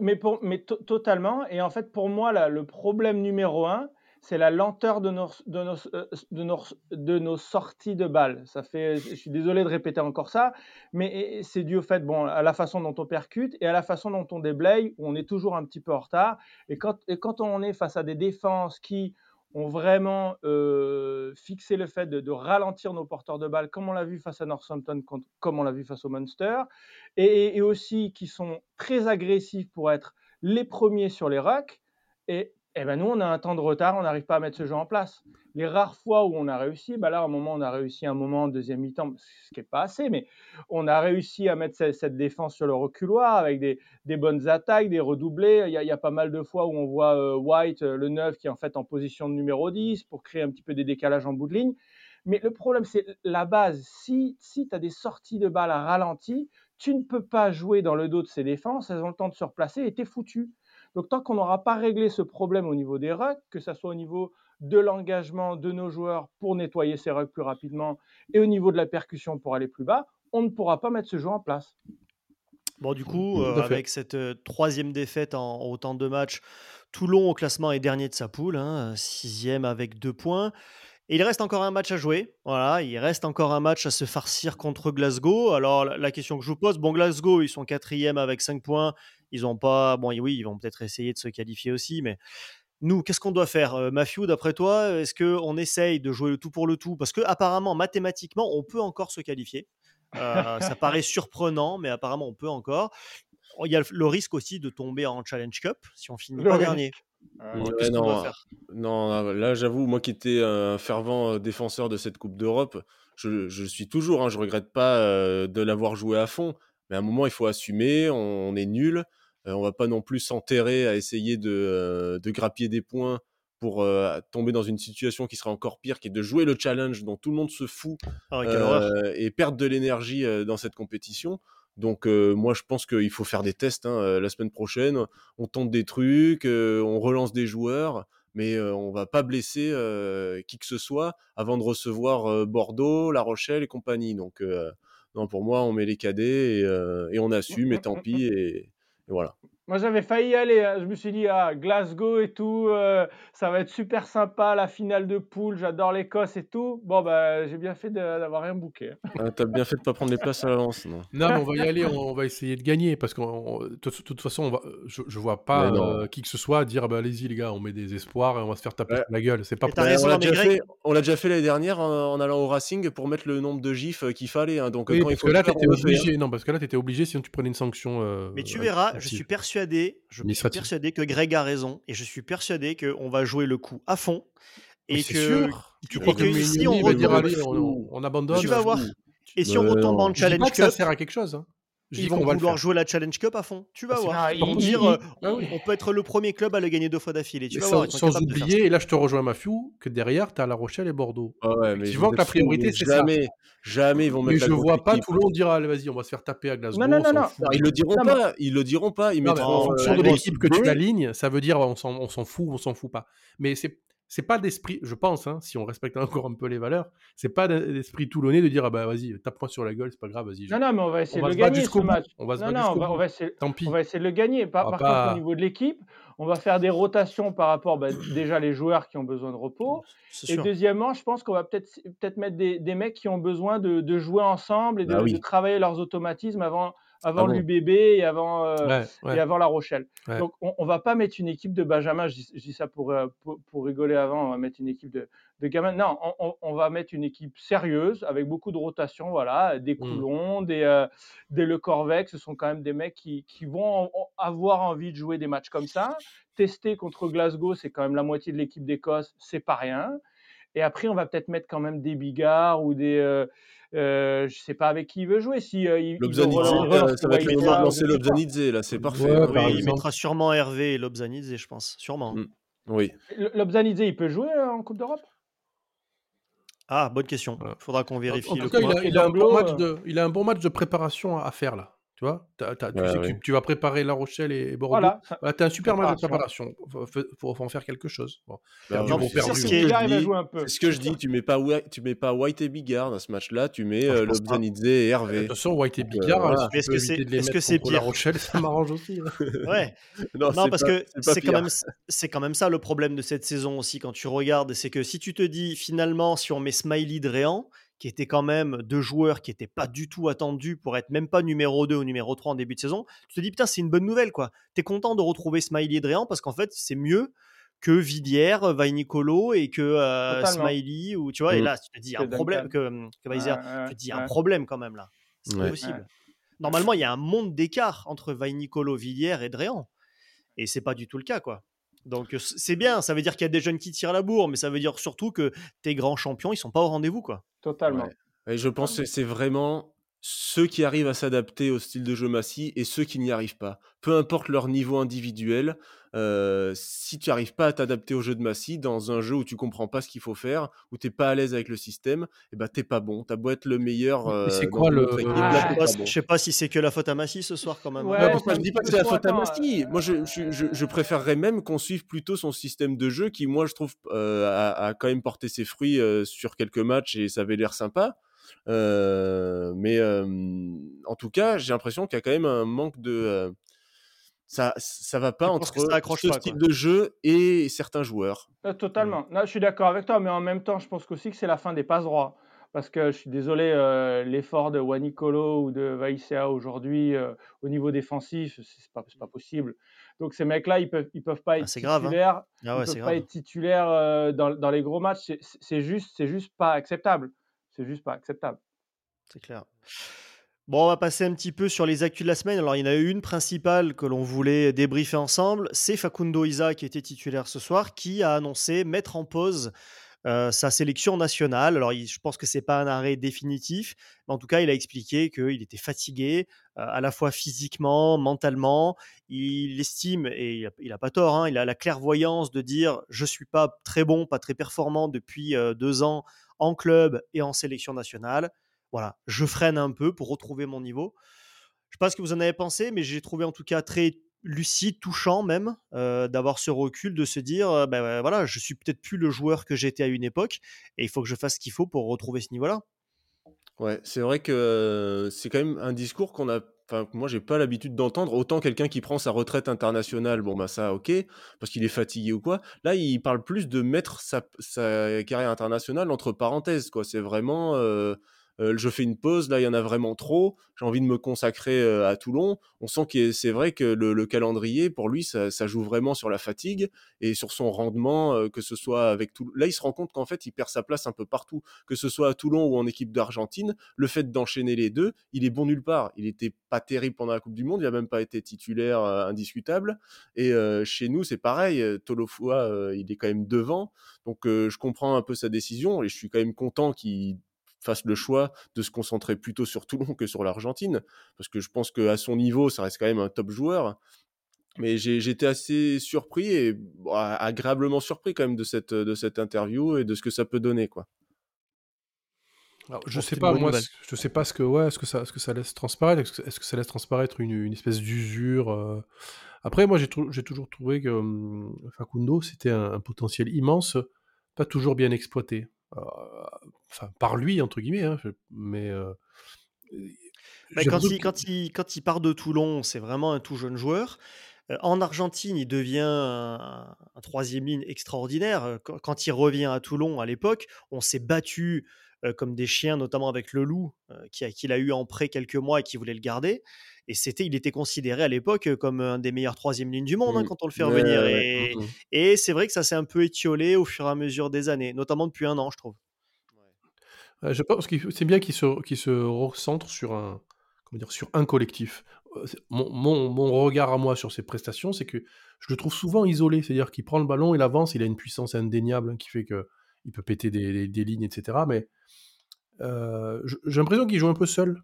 mais, mais totalement. Et en fait, pour moi, là, le problème numéro un, c'est la lenteur de nos, de, nos, euh, de, nos, de nos, sorties de balles. Ça fait, je suis désolé de répéter encore ça, mais c'est dû au fait, bon, à la façon dont on percute et à la façon dont on déblaye, où on est toujours un petit peu en retard. Et quand, et quand on est face à des défenses qui ont vraiment euh, fixé le fait de, ralentir nos porteurs de balles, comme on l'a vu face à Northampton, comme on l'a vu face au Munster, et, et, aussi qui sont très agressifs pour être les premiers sur les rucks. Et eh ben nous, on a un temps de retard, on n'arrive pas à mettre ce jeu en place. Les rares fois où on a réussi, bah là, à un moment, on a réussi un moment en deuxième mi-temps, ce qui n'est pas assez, mais on a réussi à mettre cette, défense sur le reculoir avec des, bonnes attaques, des redoublés. Il y, a, pas mal de fois où on voit euh, White, euh, le 9, qui est en fait en position de numéro 10 pour créer un petit peu des décalages en bout de ligne. Mais le problème, c'est la base. Si, si tu as des sorties de balles à ralenti, tu ne peux pas jouer dans le dos de ces défenses, elles ont le temps de se replacer et tu es foutu. Donc tant qu'on n'aura pas réglé ce problème au niveau des rucks, que ce soit au niveau de l'engagement de nos joueurs pour nettoyer ces rucks plus rapidement et au niveau de la percussion pour aller plus bas, on ne pourra pas mettre ce jeu en place. Bon, du coup, euh, avec cette euh, troisième défaite en, autant de matchs, Toulon au classement est dernier de sa poule, hein, sixième avec deux points. Et il reste encore un match à jouer. Voilà, il reste encore un match à se farcir contre Glasgow. Alors, la, question que je vous pose, bon, Glasgow, ils sont quatrième avec cinq points. Ils ont pas. Bon, oui, ils vont peut-être essayer de se qualifier aussi, mais nous, qu'est-ce qu'on doit faire euh, Matthew, d'après toi, est-ce qu'on essaye de jouer le tout pour le tout? Parce que apparemment, mathématiquement, on peut encore se qualifier. Euh, ça paraît surprenant, mais apparemment, on peut encore. Il y a le risque aussi de tomber en Challenge Cup si on finit pas dernier. non, non, là j'avoue, moi qui étais un fervent euh, défenseur de cette Coupe d'Europe, je, je, suis toujours, hein, je regrette pas de l'avoir joué à fond, mais à un moment, il faut assumer, on, est nul. On on va pas non plus s'enterrer à essayer de, euh, de, grappiller des points pour euh, tomber dans une situation qui sera encore pire, qui est de jouer le challenge dont tout le monde se fout ah euh, et perdre de l'énergie dans cette compétition. Donc moi je pense qu'il faut faire des tests hein, la semaine prochaine. On tente des trucs, on relance des joueurs, mais on va pas blesser qui que ce soit avant de recevoir Bordeaux, La Rochelle et compagnie. Donc non, pour moi, on met les cadets et, euh, on assume, et tant pis, et voilà. Moi, j'avais failli y aller. Hein. Je me suis dit, ah, Glasgow et tout, euh, ça va être super sympa, la finale de poule, j'adore l'Écosse et tout. Bon, bah, j'ai bien fait d'avoir rien bouqué. Hein. Ah, T'as bien fait de pas prendre les places à l'avance. Non, non mais on va y aller, on, va essayer de gagner parce que de toute façon, on va, je, je vois pas euh, qui que ce soit dire, bah, allez-y, les gars, on met des espoirs et on va se faire taper la gueule. C'est pas on l'a déjà, fait, déjà fait l'année dernière en, allant au Racing pour mettre le nombre de gifs euh, qu'il fallait. Hein. Donc, quand il faut que là, t'étais obligé. Non, parce que là, t'étais obligé sinon tu prenais une sanction. mais tu verras, je suis persuadé. Je suis persuadé que Greg a raison et je suis persuadé qu'on va jouer le coup à fond. Et que, sûr. Tu crois que, si on, retombe, on, abandonne? Tu vas voir. Et si on retombe en Challenge Cup, ça sert à quelque chose. Hein. Ils vont vouloir jouer la Challenge Cup à fond. Tu vas ah, voir. dire, euh, ah on peut être le premier club à le gagner deux fois d'affilée. Tu vas sans, voir. Sans oublier, et là je te rejoins Mafiou, que derrière tu as La Rochelle et Bordeaux. Ah ouais, mais tu vois que la priorité c'est ça. Jamais, jamais ils vont mettre. Mais je vois pas tout le monde dire allez vas-y on va se faire taper à Glasgow. Non non non, non. Ils le diront pas. Ils le diront pas. Ils mettront en fonction de l'équipe que tu alignes, ça veut dire on s'en fout, on s'en fout pas. Mais c'est c'est pas d'esprit, je pense, hein, si on respecte encore un peu les valeurs, c'est pas d'esprit toulonnais de dire ah bah vas-y, tape-moi sur la gueule, c'est pas grave, vas-y. Non, non, mais on va essayer on de va le gagner ce bout. match. On va se Non, non, on va, on bout. va essayer, Tant pis. on va essayer de le gagner. Par, par contre, au niveau de l'équipe, on va faire des rotations par rapport bah, déjà les joueurs qui ont besoin de repos. C'est Et sûr. deuxièmement, je pense qu'on va peut-être peut-être mettre des, des mecs qui ont besoin de, de jouer ensemble et de, Bah oui. de travailler leurs automatismes avant, avant Ah bon? l'UBB et avant, euh, Ouais, ouais. et avant La Rochelle. Ouais. Donc, on, on va pas mettre une équipe de Benjamin, je dis, je dis ça pour, euh, pour, pour rigoler avant, on va mettre une équipe de, de gamins. Non, on, on- on va mettre une équipe sérieuse avec beaucoup de rotation, voilà, des Mm. Coulon, des, euh, des Le Corvec, ce sont quand même des mecs qui, qui vont en- avoir envie de jouer des matchs comme ça. Tester contre Glasgow, c'est quand même la moitié de l'équipe d'Écosse, c'est pas rien. Et après, on va peut-être mettre quand même des Bigards ou des. Euh, euh, je sais pas avec qui il veut jouer. Si euh, il, il veut Lobzanidze, relan- euh, ça va être le moment de lancer. Lobzanidze, là, c'est parfait. Ouais, Oui, il mettra sûrement Hervé et Lobzanidze, je pense. Sûrement. Mm. Oui. Lobzanidze, il peut jouer euh, en Coupe d'Europe? Ah, bonne question. Faudra qu'on vérifie en le tout cas, il a, il un bon match de, il a un bon match de préparation à faire là. Tu vois, tu Ouais, sais ouais. que tu vas préparer La Rochelle et Bordeaux. Voilà. Voilà, t'as un super match de Préparation. préparation. Faut, faut- faut en faire quelque chose. Bon. Bah, Perdu Non, pour mais c'est perdu. ce C'est qui est- ce que il je dis. jouer un peu. C'est ce que je dis. Tu mets pas White, tu mets pas White et Bigard dans ce match-là. Tu mets Ah, euh. Lobzanidze et De Hervé. toute façon, White et euh, Bigard, voilà. tu Est-ce que c'est- de que c'est contre La pire? Rochelle, ça m'arrange aussi. hein. Ouais. Non, parce pas- que c'est quand pire. même c'est quand même ça le problème de cette saison aussi quand tu regardes, c'est que si tu te dis finalement si on met Smiley Dréan, qui étaient quand même deux joueurs qui n'étaient pas du tout attendus pour être même pas numéro 2 ou numéro 3 en début de saison, tu te dis putain c'est une bonne nouvelle quoi. Tu es content de retrouver Smiley Dréan parce qu'en fait c'est mieux que Villiers, Vainicolo et que euh. Problème ou tu vois et Mm. là tu te dis Que un problème que, que Weiser, tu te dis un problème quand même là. C'est pas Ouais. possible. Ouais. Normalement, il y a un monde d'écart entre Vainicolo, Villiers et Dréan. Et c'est pas du tout le cas, quoi. Donc c'est bien, ça veut dire qu'il y a des jeunes qui tirent la bourre, mais ça veut dire surtout que tes grands champions, ils sont pas au rendez-vous, quoi. Totalement. Ouais. Et je pense que c'est vraiment ceux qui arrivent à s'adapter au style de jeu Massy et ceux qui n'y arrivent pas. Peu importe leur niveau individuel, euh, si tu n'arrives pas à t'adapter au jeu de Massy dans un jeu où tu comprends pas ce qu'il faut faire, où t'es pas à l'aise avec le système, et ben t'es pas bon. T'as beau être le meilleur. Mais c'est euh, dans quoi le- Ah, là, je, sais pas, bon. sais pas si c'est que la faute à Massy ce soir, quand même. Ouais. Ouais, mais pourquoi je dis pas que c'est la faut faute à Massy. Moi, je, je, je, je préférerais même qu'on suive plutôt son système de jeu qui, moi, je trouve, euh, a, a quand même porté ses fruits euh, sur quelques matchs et ça avait l'air sympa. Euh, mais euh, en tout cas, j'ai l'impression qu'il y a quand même un manque de. euh, ça, ça va pas entre ce pas, style quoi. de jeu et certains joueurs. Euh, Totalement. Non, je suis d'accord avec toi, mais en même temps, je pense aussi que c'est la fin des passes droits. Parce que je suis désolé, euh, l'effort de Wanicolo ou de Vaïsea aujourd'hui euh, au niveau défensif, c'est pas, c'est pas possible. Donc ces mecs-là, ils peuvent, ils peuvent pas Ah, être grave, hein. titulaires. Ils peuvent pas grave. être titulaires euh, dans, dans les gros matchs. C'est juste, c'est juste pas acceptable. C'est juste pas acceptable. C'est clair. Bon, on va passer un petit peu sur les actus de la semaine. Alors, il y en a une principale que l'on voulait débriefer ensemble. C'est Facundo Isa, qui était titulaire ce soir, qui a annoncé mettre en pause euh, sa sélection nationale. Alors, je pense que c'est pas un arrêt définitif, mais en tout cas, il a expliqué qu'il était fatigué, euh, à la fois physiquement, mentalement. Il estime, et il a, il a pas tort, hein, il a la clairvoyance de dire je suis pas très bon, pas très performant depuis euh, deux ans en club et en sélection nationale. Voilà, je freine un peu pour retrouver mon niveau. Je sais pas ce que vous en avez pensé, mais j'ai trouvé en tout cas très lucide, touchant même, euh, d'avoir ce recul, de se dire, euh, ben voilà, je suis peut-être plus le joueur que j'étais à une époque, et il faut que je fasse ce qu'il faut pour retrouver ce niveau-là. Ouais, c'est vrai que euh, c'est quand même un discours qu'on a. Enfin, moi, j'ai pas l'habitude d'entendre. Autant quelqu'un qui prend sa retraite internationale, bon, bah ça, ok, parce qu'il est fatigué ou quoi. Là, il parle plus de mettre sa, sa carrière internationale entre parenthèses, quoi. C'est vraiment. euh, euh, je fais une pause, là il y en a vraiment trop, j'ai envie de me consacrer euh, à Toulon. On sent que c'est vrai que le, le calendrier, pour lui, ça, ça joue vraiment sur la fatigue et sur son rendement, euh, que ce soit avec Toulon. Là, il se rend compte qu'en fait, il perd sa place un peu partout, que ce soit à Toulon ou en équipe d'Argentine. Le fait d'enchaîner les deux, il est bon nulle part. Il était pas terrible pendant la Coupe du Monde, il a même pas été titulaire euh, indiscutable. Et euh, chez nous, c'est pareil. euh, Tolofua, il est quand même devant. Donc, je comprends un peu sa décision et je suis quand même content qu'il fasse le choix de se concentrer plutôt sur Toulon que sur l'Argentine, parce que je pense qu'à son niveau, ça reste quand même un top joueur. Mais j'ai j'étais assez surpris et bon, agréablement surpris quand même de cette, de cette interview et de ce que ça peut donner. Quoi. Alors, je sais pas, moi, je sais pas ce que, ouais, ce que ça, ce que ça laisse transparaître. Est-ce que, est-ce que ça laisse transparaître une, une espèce d'usure euh, Après, moi, j'ai, toujours trouvé que hum, Facundo, c'était un, un potentiel immense pas toujours bien exploité. Euh, enfin, par lui, entre guillemets, hein, mais. Euh, bah, quand, il, quand, il, quand il part de Toulon, c'est vraiment un tout jeune joueur. en Argentine, il devient un, troisième ligne extraordinaire. Quand, il revient à Toulon à l'époque, on s'est battu comme des chiens, notamment avec le loup, qu'il a eu en prêt quelques mois et qui voulait le garder. Et c'était, il était considéré à l'époque comme un des meilleurs troisième lignes du monde hein, mmh. quand on le fait revenir. Mmh, mmh. et, c'est vrai que ça s'est un peu étiolé au fur et à mesure des années, notamment depuis un an, je trouve. je pense que c'est bien qu'il se, se recentre sur un, comment dire, sur un collectif. Mon, mon, regard à moi sur ses prestations, c'est que je le trouve souvent isolé. C'est-à-dire qu'il prend le ballon, il avance, il a une puissance indéniable hein, qui fait que il peut péter des, des, lignes, etc. Mais j'ai l'impression qu'il joue un peu seul.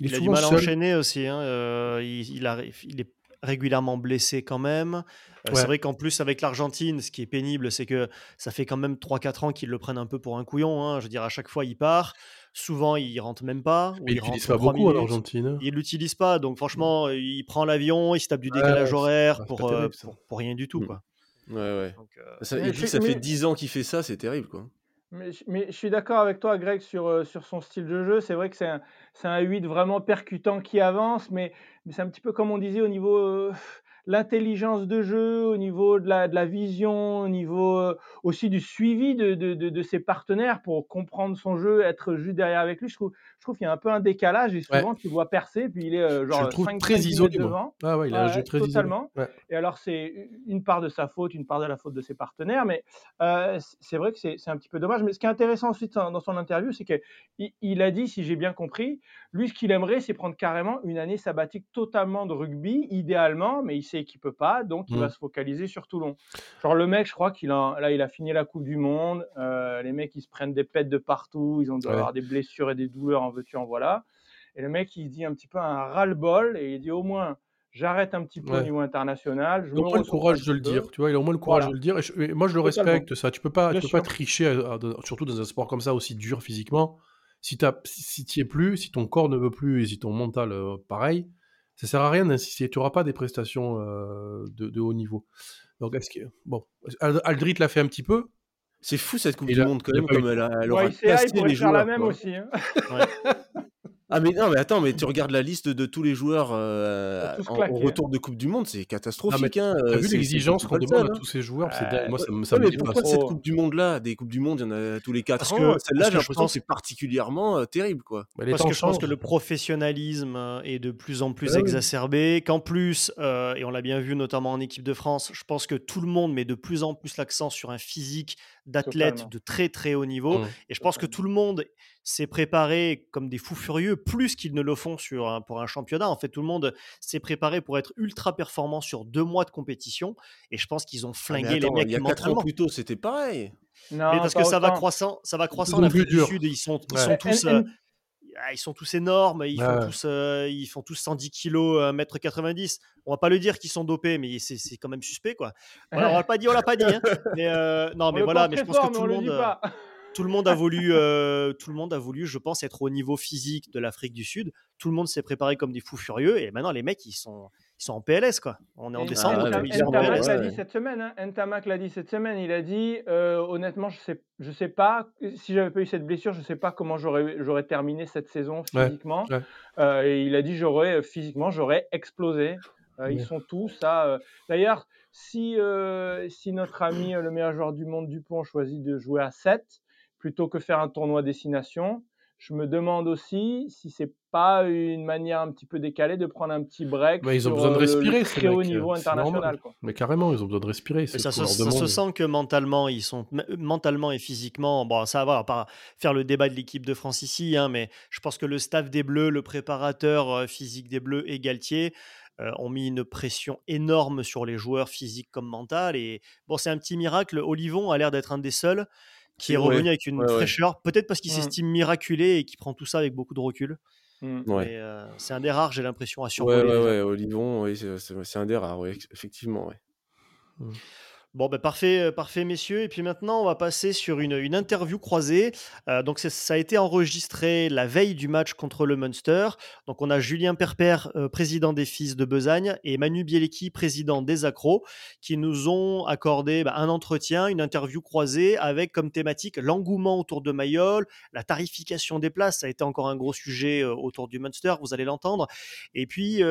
Il, a du mal à enchaîner aussi. Hein, euh, il, il, est régulièrement blessé quand même. Euh, c'est vrai qu'en plus, avec l'Argentine, ce qui est pénible, c'est que ça fait quand même 3-4 ans qu'ils le prennent un peu pour un couillon. Hein. Je veux dire, à chaque fois, il part. Souvent, il rentre même pas. il l'utilise pas beaucoup en Argentine. Il l'utilise pas. Donc, franchement, il prend l'avion, il se tape du décalage horaire pour, euh, pour, rien du tout. Mmh. Quoi. Ouais, ouais. ça, et puis, ça fait 10 ans qu'il fait ça, c'est terrible. quoi. Mais, je suis d'accord avec toi, Greg, sur, euh, sur son style de jeu. C'est vrai que c'est un, un 8 vraiment percutant qui avance, mais, mais c'est un petit peu comme on disait au niveau. Euh, l'intelligence de jeu, au niveau de la, de la vision, au niveau euh, aussi du suivi de, de, de, ses partenaires pour comprendre son jeu, être juste derrière avec lui. Je trouve, trouve qu'il y a un peu un décalage et souvent tu le vois percer, puis il est euh, genre je le trouve 5, très isolé devant. Ah ouais, il a un jeu très totalement. Et alors c'est une part de sa faute, une part de la faute de ses partenaires, mais euh, c'est vrai que c'est un petit peu dommage. Mais ce qui est intéressant ensuite dans son interview, c'est qu'il il a dit, si j'ai bien compris, lui ce qu'il aimerait, c'est prendre carrément une année sabbatique totalement de rugby, idéalement, mais il sait qu'il peut pas, donc il va mmh. se focaliser sur Toulon. Genre le mec, je crois qu'il a là, il a fini la Coupe du Monde. Euh, les mecs, ils se prennent des pètes de partout, ils ont dû avoir des blessures et des douleurs en veux-tu en voilà. Et le mec, il dit un petit peu un ras-le-bol et il dit au moins j'arrête un petit peu au niveau international. Je il a au moins le courage de le dire, tu vois, il a au moins le courage de le dire. Et, moi, je le respecte, ça. Tu peux pas, tu peux pas tricher, surtout dans un sport comme ça aussi dur physiquement. Si tu si, es plus, si ton corps ne veut plus et si ton mental euh, pareil, ça sert à rien d'insister. Tu n'auras pas des prestations euh, de, haut niveau. Donc, est-ce que. Bon, Aldrit l'a fait un petit peu. C'est fou cette Coupe du Monde, quand même, comme elle, a, elle aura les joueurs. la même aussi. Hein. Ah mais non mais attends mais tu regardes la liste de tous les joueurs euh, en, retour de Coupe du Monde c'est catastrophique hein, T'as vu l'exigence qu'on demande à hein. tous ces joueurs euh, moi ça, ça me mais pourquoi cette Coupe du Monde là des Coupes du Monde il y en a tous les 4 ans celle-là j'ai l'impression que c'est particulièrement euh, terrible quoi bah, parce que je pense que le professionnalisme est de plus en plus exacerbé qu'en plus et on l'a bien vu notamment en équipe de France je pense que tout le monde met de plus en plus l'accent sur un physique d'athlètes de très très haut niveau mmh. et je pense que tout le monde s'est préparé comme des fous furieux, plus qu'ils ne le font sur pour un championnat. En fait, tout le monde s'est préparé pour être ultra performant sur deux mois de compétition. Et je pense qu'ils ont ah, flingué les mecs. Il y a quatre ans plus tôt, c'était pareil. Non, mais parce que ça va croissant, ça va croissant en Afrique du Sud. ils sont, ils sont tous. Euh, ah, ils sont tous énormes, ils, font, tous, euh, ils font tous 110 kilos, 1m90. On va pas le dire qu'ils sont dopés, mais c'est quand même suspect. Quoi. on l'a pas dit, on l'a pas dit. Hein. Mais, euh, non, mais voilà, mais je pense que tout le monde tout le monde a voulu, euh, tout le monde a voulu, je pense, être au niveau physique de l'Afrique du Sud. Tout le monde s'est préparé comme des fous furieux, et maintenant les mecs, ils sont, ils sont en PLS quoi. On est en décembre. Ah, Ntamak l'a dit cette semaine. Hein. l'a dit cette semaine. Il a dit, euh, honnêtement, je sais, je sais pas si j'avais pas eu cette blessure, je sais pas comment j'aurais, j'aurais terminé cette saison physiquement. Euh, et il a dit, j'aurais physiquement, j'aurais explosé. ils sont tous à. D'ailleurs, si, si notre ami, le meilleur joueur du monde, Dupont, choisit de jouer à 7, plutôt que faire un tournoi destination. Je me demande aussi si c'est pas une manière un petit peu décalée de prendre un petit break. Mais ils ont besoin de respirer, très haut niveau international. Mais carrément, ils ont besoin de respirer. Ça, ça, se sent que mentalement, ils sont mentalement et physiquement. Bon, ça va, pas faire le débat de l'équipe de France ici, hein, mais je pense que le staff des Bleus, le préparateur euh, physique des Bleus et Galtier. Euh, ont mis une pression énorme sur les joueurs physiques comme mentales. Et bon, c'est un petit miracle. Olivon a l'air d'être un des seuls qui est revenu avec une fraîcheur, peut-être parce qu'il mmh. s'estime miraculé et qu'il prend tout ça avec beaucoup de recul. Mmh. Euh, c'est un des rares, j'ai l'impression, à survoler. Ouais, ouais, ouais, Olivon, oui, c'est un des rares, oui, effectivement. Ouais. Mmh. Bon, bah, parfait, heu, parfait messieurs et puis maintenant on va passer sur une, interview croisée. Heu, donc ça a été enregistré la veille du match contre le Munster. Donc on a Julien Perper, heu, président des Fils de Besagne et Manu Bielecki, président des Accros, qui nous ont accordé, bah, un entretien, une interview croisée avec comme thématique l'engouement autour de Mayol, la tarification des places, ça a été encore un gros sujet, autour du Munster, vous allez l'entendre et puis,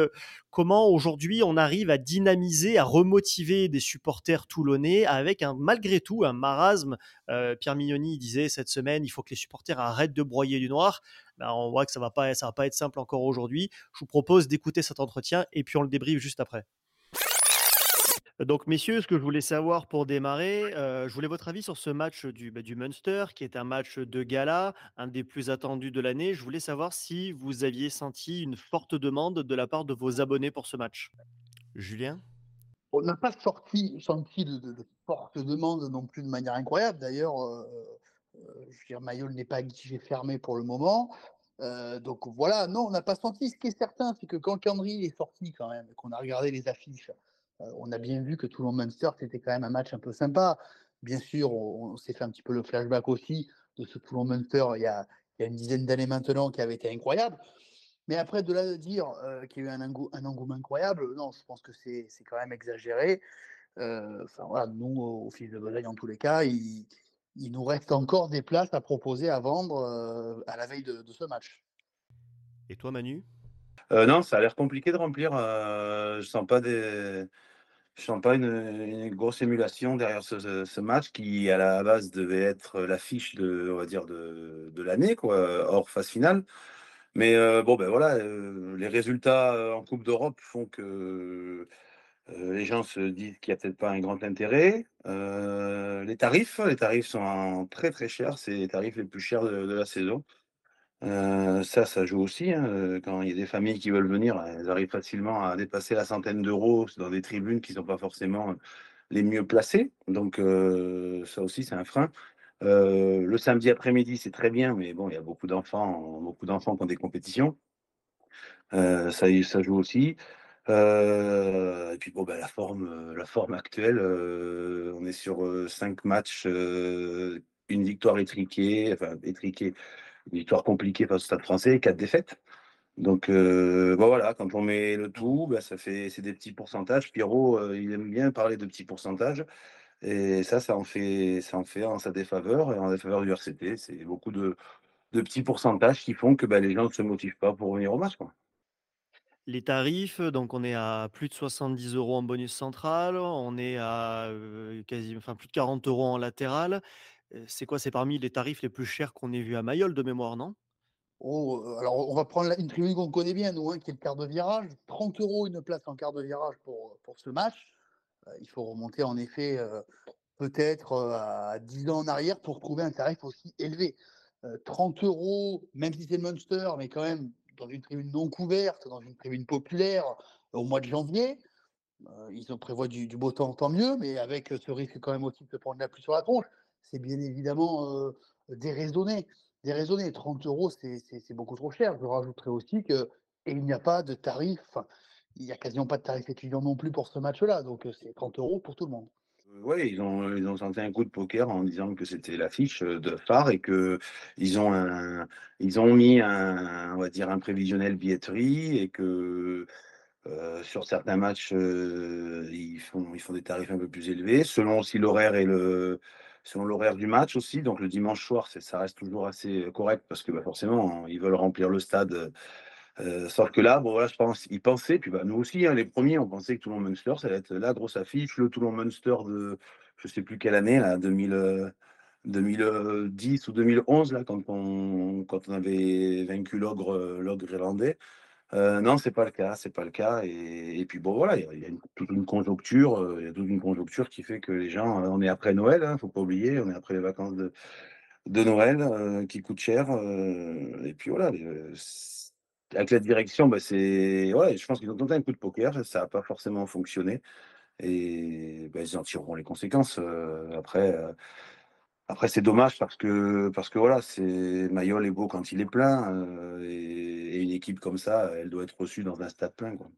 comment aujourd'hui on arrive à dynamiser, à remotiver des supporters toulonnais avec un malgré tout un marasme. Euh, Pierre Mignoni disait cette semaine, il faut que les supporters arrêtent de broyer du noir. Ben, on voit que ça va ça va pas être simple encore aujourd'hui. Je vous propose d'écouter cet entretien et puis on le débriefe juste après. Donc, messieurs, ce que je voulais savoir pour démarrer, euh, je voulais votre avis sur ce match du, bah, du Munster, qui est un match de gala, un des plus attendus de l'année. Je voulais savoir si vous aviez senti une forte demande de la part de vos abonnés pour ce match. Julien? On n'a pas sorti, senti de, de, de fortes demandes non plus de manière incroyable. D'ailleurs, euh, euh, je veux dire, Mayol n'est pas guichet fermé pour le moment. Euh, donc voilà, non, on n'a pas senti. Ce qui est certain, c'est que quand Kendry est sorti quand même, qu'on a regardé les affiches, euh, on a bien vu que Toulon-Munster, c'était quand même un match un peu sympa. Bien sûr, on, s'est fait un petit peu le flashback aussi de ce Toulon-Munster il, y a, une dizaine d'années maintenant qui avait été incroyable. Mais après, de là de dire euh, qu'il y a eu un, engou un, engouement incroyable, non, je pense que c'est quand même exagéré. Euh, nous, au fil de Besagne, en tous les cas, il, nous reste encore des places à proposer, à vendre euh, à la veille de, ce match. Et toi, Manu? Euh, Non, ça a l'air compliqué de remplir. je sens pas sens pas une, grosse émulation derrière ce, match qui, à la base, devait être l'affiche de, on va dire, de, l'année, quoi, hors phase finale. Mais euh, bon, ben voilà, euh, les résultats en Coupe d'Europe font que euh, les gens se disent qu'il n'y a peut-être pas un grand intérêt. les tarifs, les tarifs sont très très chers, c'est les tarifs les plus chers de la saison. Ça, ça joue aussi. Hein. Quand il y a des familles qui veulent venir, elles arrivent facilement à dépasser la centaine d'euros dans des tribunes qui ne sont pas forcément les mieux placées. Donc ça aussi, c'est un frein. Euh, le samedi après-midi, c'est très bien, mais bon, il y a beaucoup d'enfants, beaucoup d'enfants qui ont des compétitions. Euh, ça, ça joue aussi. Euh, et puis bon, ben, la forme, la forme actuelle, euh, on est sur euh, cinq matchs, une victoire étriquée, enfin étriquée, une victoire compliquée face au Stade Français, quatre défaites. Donc bon, voilà, quand on met le tout, ben, ça fait c'est des petits pourcentages. Pierrot, il aime bien parler de petits pourcentages. Et ça, ça en fait, ça en fait en sa défaveur et en défaveur du RCT. C'est beaucoup de, petits pourcentages qui font que bah, les gens ne se motivent pas pour venir au match. Les tarifs, donc on est à plus de 70 euros en bonus central, on est à euh, enfin plus de 40 euros en latéral. C'est quoi? C'est parmi les tarifs les plus chers qu'on ait vu à Mayol de mémoire, non? Oh, alors on va prendre une tribune qu'on connaît bien, nous, hein, qui est le quart de virage. 30 euros une place en quart de virage pour, pour ce match. Il faut remonter en effet peut-être à 10 ans en arrière pour trouver un tarif aussi élevé. 30 euros, même si c'est le Munster, mais quand même dans une tribune non couverte, dans une tribune populaire au mois de janvier. Ils ont prévu du, du, beau temps, tant mieux, mais avec ce risque quand même aussi de se prendre la pluie sur la tronche, c'est bien évidemment déraisonné. Déraisonné, 30 euros, c'est beaucoup trop cher. Je rajouterai aussi que et il n'y a pas de tarif, il n'y a quasiment pas de tarif étudiant non plus pour ce match-là. Donc, c'est 30 euros pour tout le monde. Oui, ils ont, ils ont senti un coup de poker en disant que c'était l'affiche de phare et que ils ont ont mis un, on va dire un prévisionnel billetterie et que sur certains matchs ils font, ils font des tarifs un peu plus élevés selon aussi l'horaire et le, selon l'horaire du match aussi. Donc le dimanche soir, ça reste toujours assez correct parce que bah, forcément ils veulent remplir le stade euh, sauf que là, bon, voilà, je pense, ils pensaient, puis bah, nous aussi, hein, les premiers, on pensait que Toulon Munster, ça allait être la grosse affiche, le Toulon Munster de je sais plus quelle année, là, 2000, euh, 2010 ou 2011, là, quand on, quand on avait vaincu l'ogre, euh, l'ogre irlandais. Euh, non, c'est pas le cas, c'est pas le cas. Et, puis bon, voilà, il y a, toute une conjoncture, il y a toute une conjoncture qui fait que les gens, on est après Noël, hein, faut pas oublier, on est après les vacances de, Noël qui coûtent cher. et puis voilà avec la direction, bah, c'est je pense qu'ils ont tenté un coup de poker, ça n'a pas forcément fonctionné et bah, ils en tireront les conséquences. Euh, après, euh, après c'est dommage parce que parce que voilà, c'est Mayol est beau quand il est plein euh, et, une équipe comme ça, elle doit être reçue dans un stade plein. Quoi.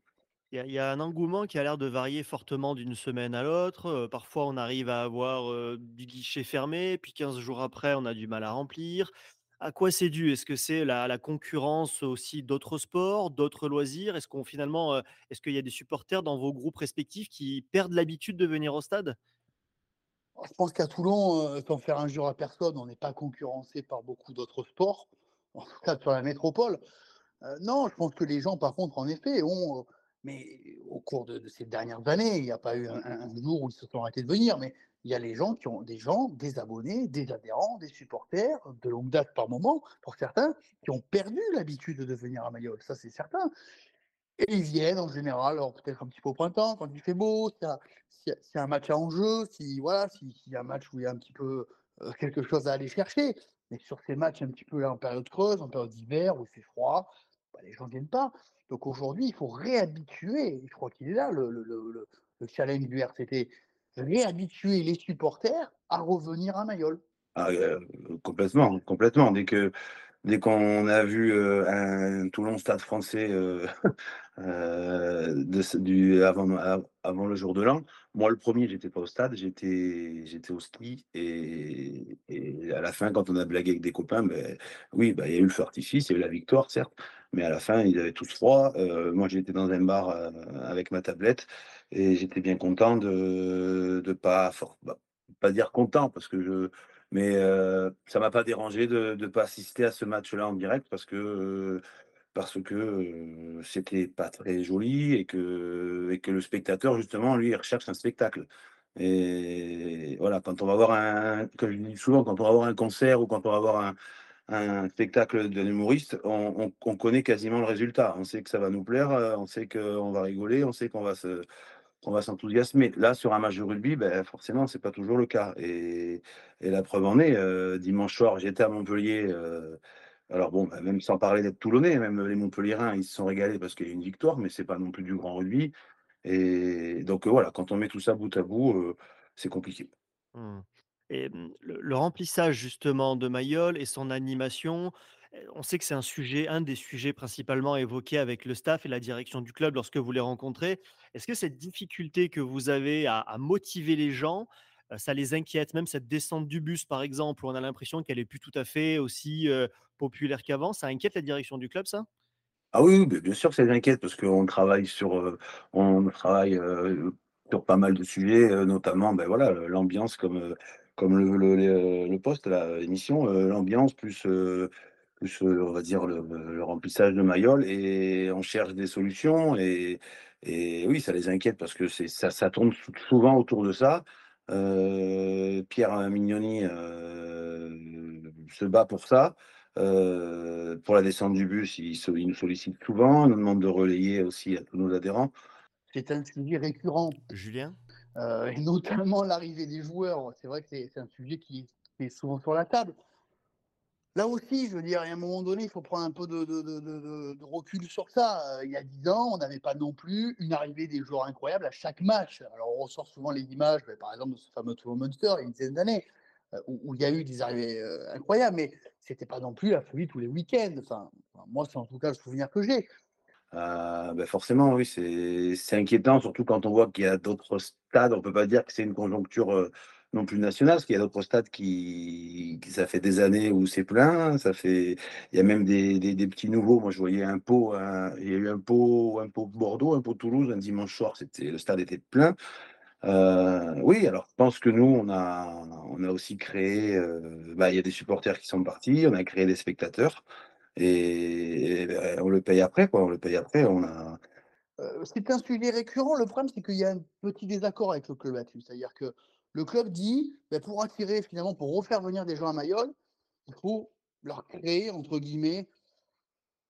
Il y a il y a un engouement qui a l'air de varier fortement d'une semaine à l'autre, heu, parfois on arrive à avoir, heu, des guichets fermés, puis 15 jours après on a du mal à remplir. À quoi c'est dû? Est-ce que c'est la la concurrence aussi d'autres sports, d'autres loisirs? Est-ce qu'on finalement, heu, est-ce qu'il y a des supporters dans vos groupes respectifs qui perdent l'habitude de venir au stade? Je pense qu'à Toulon, sans faire injure à personne, on n'est pas concurrencé par beaucoup d'autres sports, en tout cas sur la métropole. Heu, non, je pense que les gens, par contre, en effet, ont, heu mais au cours de ces dernières années, il n'y a pas eu un jour où ils se sont arrêtés de venir, mais il y a les gens qui ont des gens, des abonnés, des adhérents, des supporters, de longue date par moment, pour certains, qui ont perdu l'habitude de venir à Mayol, ça c'est certain. Et ils viennent en général, alors peut-être un petit peu au printemps, quand il fait beau, s'il y y a un match à enjeu, si voilà, si s'il y a un match où il y a un petit peu, heu, quelque chose à aller chercher. Mais sur ces matchs un petit peu là en période creuse, en période d'hiver où il fait froid, bah, les gens ne viennent pas. Donc aujourd'hui, il faut réhabituer, je crois qu'il est là le le le le le challenge du RCT, réhabituer les supporters à revenir à Mayol. Ah, heu, complètement, complètement. Dès que dès qu'on a vu, heu, un Toulon Stade Français, heu heu, de avant av avant le jour de l'an, moi le premier, j'étais pas au stade, j'étais j'étais au ski et à la fin, quand on a blagué avec des copains, beh, oui, bah, il y a eu le feu artifice, il y a eu la victoire certes, mais à la fin, ils avaient tous froid. Heu, moi, j'étais dans un bar, heu, avec ma tablette et j'étais bien content de de pas bah, pas dire content parce que je mais heu, ça m'a pas dérangé de de pas assister à ce match-là en direct parce que, heu, parce que, c'était pas très joli et que et que le spectateur justement, lui, il recherche un spectacle et voilà, quand on va voir un comme je dis souvent, quand on va voir un concert ou quand on va voir un un spectacle d'un humoriste, on on on connaît quasiment le résultat. On sait que ça va nous plaire, heu, on sait qu'on va rigoler, on sait qu'on va se s'enthousiasmer. Là, sur un match de rugby, ben forcément, c'est pas toujours le cas et la preuve en est, heu, dimanche soir, j'étais à Montpellier, heu, alors bon, bah, même sans parler d'être Toulonnais, même les Montpelliérains, ils se sont régalés parce qu'il y a une victoire, mais c'est pas non plus du grand rugby et donc voilà, quand on met tout ça bout à bout, c'est compliqué. Mmh. Et mmh, le remplissage justement de Mayol et son animation, heu, on sait que c'est un sujet un des sujets principalement évoqués avec le staff et la direction du club lorsque vous les rencontrez. Est-ce que cette difficulté que vous avez à motiver les gens, heu, ça les inquiète? Même cette descente du bus par exemple, où on a l'impression qu'elle est plus tout à fait aussi, heu, populaire qu'avant, ça inquiète la direction du club ça? Ah oui, bien sûr ça les inquiète parce qu'on travaille sur, heu, on travaille, sur pas mal de sujets, notamment, ben, voilà, l'ambiance comme, comme le le le le poste l'émission, heu, l'ambiance plus, heu, plus, on va dire le le remplissage de Mayol et on cherche des solutions et et oui, ça les inquiète parce que c'est ça ça tourne sou souvent autour de ça. Pierre, Mignoni, se bat pour ça. Pour la descente du bus, il se il nous sollicite souvent, il nous demande de relayer aussi à tous nos adhérents. C'est un sujet récurrent, Julien? Heu et notamment l'arrivée des joueurs. C'est vrai que c'est un sujet qui est souvent sur la table. Là aussi, je veux dire, à un moment donné, il faut prendre un peu de recul sur ça. Heu, il y a 10 ans, on n'avait pas non plus une arrivée des joueurs incroyables à chaque match. Alors on ressort souvent les images, beh, par exemple de ce fameux Toulon Munster il y a une dizaine d'années, heu, où il y a eu des arrivées, incroyables, mais c'était pas non plus la folie tous les week-ends. Enfin, moi, c'est en tout cas le souvenir que j'ai. Heu, bah, forcément, oui, c'est inquiétant, surtout quand on voit qu'il y a d'autres stades. On peut pas dire que c'est une conjoncture, heu, non plus nationale, parce qu'il y a d'autres stades qui ça fait des années où c'est plein. Ça fait il y a même des petits nouveaux. Moi, je voyais un un il y a eu un Pau un Pau Bordeaux, un Pau Toulouse, un dimanche soir, le stade était plein. Heu, oui, alors je pense que nous, on a on a aussi créé, heu, bah, il y a des supporters qui sont partis, on a créé des spectateurs et on le paye après, quoi, on le paye après. On a Heu, c'est un sujet récurrent. Le problème, c'est qu'il y a un petit désaccord avec le club là-dessus. C'est-à-dire que le club dit: «Beh, pour attirer finalement, pour refaire venir des gens à Mayol, il faut leur créer entre guillemets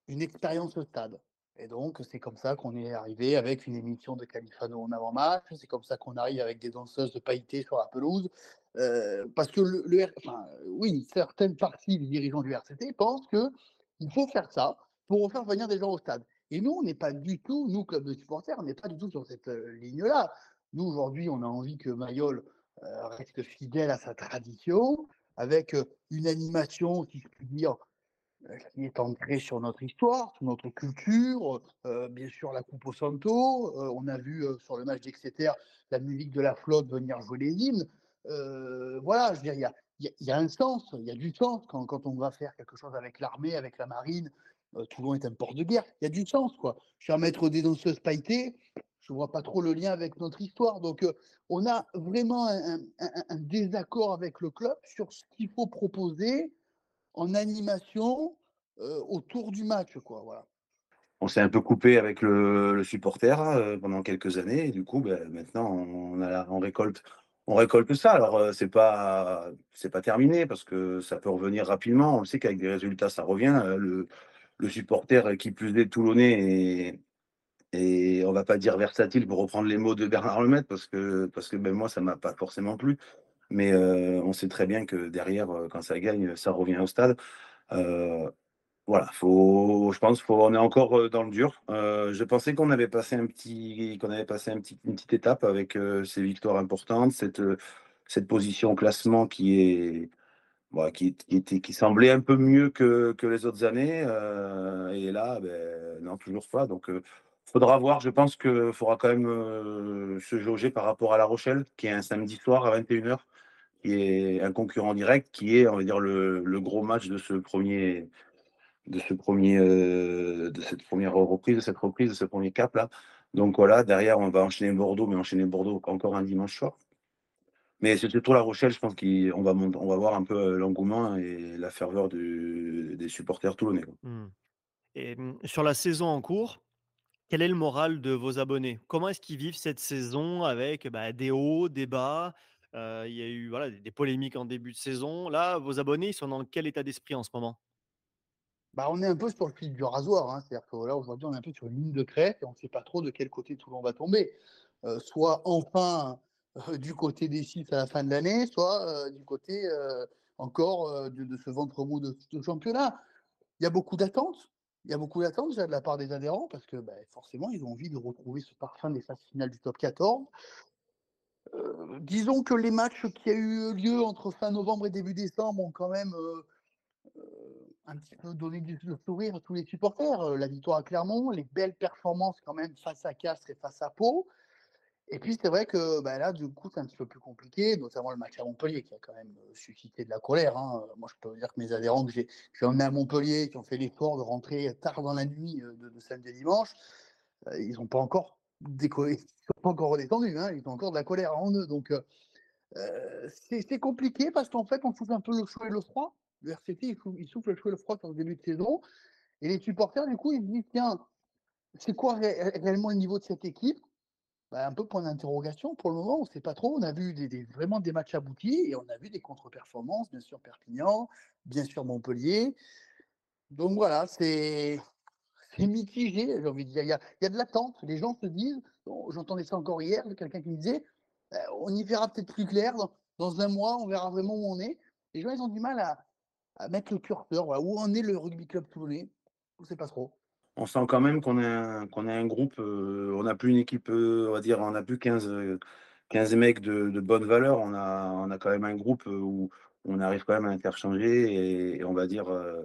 une expérience au stade» et donc c'est comme ça qu'on est arrivé avec une émission de Califano en avant-match. C'est comme ça qu'on arrive avec des danseuses de pailletés sur la pelouse, heu, parce que le le enfin, euh, oui, une certaine partie des dirigeants du RCT pensent qu'il faut faire ça pour refaire venir des gens au stade et nous, on n'est pas du tout, nous, club de supporters, on n'est pas du tout sur cette, heu, ligne-là. Nous, aujourd'hui, on a envie que Mayol, heu, reste fidèle à sa tradition avec, heu, une animation, si je puis dire, euh, qui est ancré sur notre histoire, sur notre culture, euh, bien sûr la Coupe au Santo. euh, on a vu euh, sur le match d'Exeter la musique de la flotte venir jouer les hymnes. Euh, voilà, je veux dire, il y a, il y a- un sens, il y a du sens quand, on va faire quelque chose avec l'armée, avec la marine. Euh, Toulon est un port de guerre, il y a du sens, quoi. Je suis un maître des danseuses pailletées, je vois pas trop le lien avec notre histoire. Donc, euh, on a vraiment un, désaccord avec le club sur ce qu'il faut proposer en animation euh, autour du match, quoi. Voilà. On s'est un peu coupé avec le, supporter euh, pendant quelques années. Et du coup, ben, maintenant, on récolte, on récolte ça. Alors, euh, c'est pas, pas terminé parce que ça peut revenir rapidement. On sait qu'avec des résultats, ça revient. Euh, Le, supporter qui plus est toulonnais et, et on va pas dire versatile pour reprendre les mots de Bernard Lemaitre parce que, parce que ben, moi, ça m'a pas forcément plu. Mais euh, on sait très bien que derrière, quand ça gagne, ça revient au stade. Voilà, je pense qu'on est encore euh, dans le dur. Euh, je pensais qu'on avait passé un petit, qu'on avait passé une petite étape avec euh, ces victoires importantes, cette, position au classement qui est, voilà, qui, qui semblait un peu mieux que, les autres années. et là, ben, non, toujours pas. Donc, faudra voir. Je pense qu'il faudra quand même se jauger par rapport à La Rochelle, qui est un samedi soir à 21h, qui est un concurrent direct, qui est, on va le gros match de ce premier de ce premier, euh, de cette première reprise, de cette reprise, de ce premier cap là. Donc voilà, derrière on va enchaîner Bordeaux, mais enchaîner Bordeaux encore un dimanche soir. Mais c'est surtout La Rochelle, je pense qu'on va, on va voir un peu euh, l'engouement et la ferveur des supporters toulonnais. Mmh. Et mmh, sur la saison en cours, quel est le moral de vos abonnés? Comment est-ce qu'ils vivent cette saison avec, bah, des hauts, des bas? Heu, il y a eu, voilà, des des polémiques en début de saison. Là, vos abonnés, ils sont dans quel état d'esprit en ce moment? Bah, on est un peu sur le fil du rasoir. hein. C'est-à-dire que là, aujourd'hui, on est un peu sur une ligne de crête et on ne sait pas trop de quel côté Toulon va tomber. Euh, soit enfin euh, du côté des six à la fin de l'année, soit euh, du côté encore de, ce ventre mou de, de championnat. Il y a beaucoup d'attentes. Il y a beaucoup d'attentes déjà de la part des adhérents parce que bah, forcément, ils ont envie de retrouver ce parfum des phases finales du top 14. Euh, disons que les matchs qui a eu lieu entre fin novembre et début décembre ont quand même un petit peu donné du, sourire à tous les supporters. Euh, la victoire à Clermont, les belles performances quand même face à Castres et face à Pau. Et puis c'est vrai que bah, là, du coup, c'est un petit peu plus compliqué, notamment le match à Montpellier qui a quand même euh, suscité de la colère. hein. Euh, Moi, je peux vous dire que mes adhérents que j'ai emmenés à Montpellier, qui ont fait l'effort de rentrer tard dans la nuit de, samedi et dimanche, ils n'ont pas encore décollé, ils sont pas encore redescendus, hein, ils ont encore de la colère en eux. Donc, c'est c'est compliqué parce qu'en fait, on souffle un peu le chaud et le froid. Le RCT, il souffle, le chaud le froid sur le début de saison. Et les supporters, du coup, ils se disent tiens, c'est quoi ré- réellement le niveau de cette équipe? Bah, Un peu point d'interrogation pour le moment, on ne sait pas trop. On a vu vraiment des matchs aboutis et on a vu des contre-performances, bien sûr Perpignan, bien sûr Montpellier. Donc voilà, c'est mitigé, j'ai envie de dire. Il y a, de l'attente. Les gens se disent, j'entendais ça encore hier, quelqu'un qui me disait, euh, on y verra peut-être plus clair dans, dans un mois, on verra vraiment où on est. Les gens, ils ont du mal à, à mettre le curseur, où en est le rugby club toulonnais. On ne sait pas trop. On sent quand même qu'on un, qu'on est un groupe, euh, on n'a plus une équipe, euh, on va dire, on n'a plus 15, euh, 15 mecs de, bonne valeur, on a, on a quand même un groupe euh, où on arrive quand même à interchanger et, on va dire euh,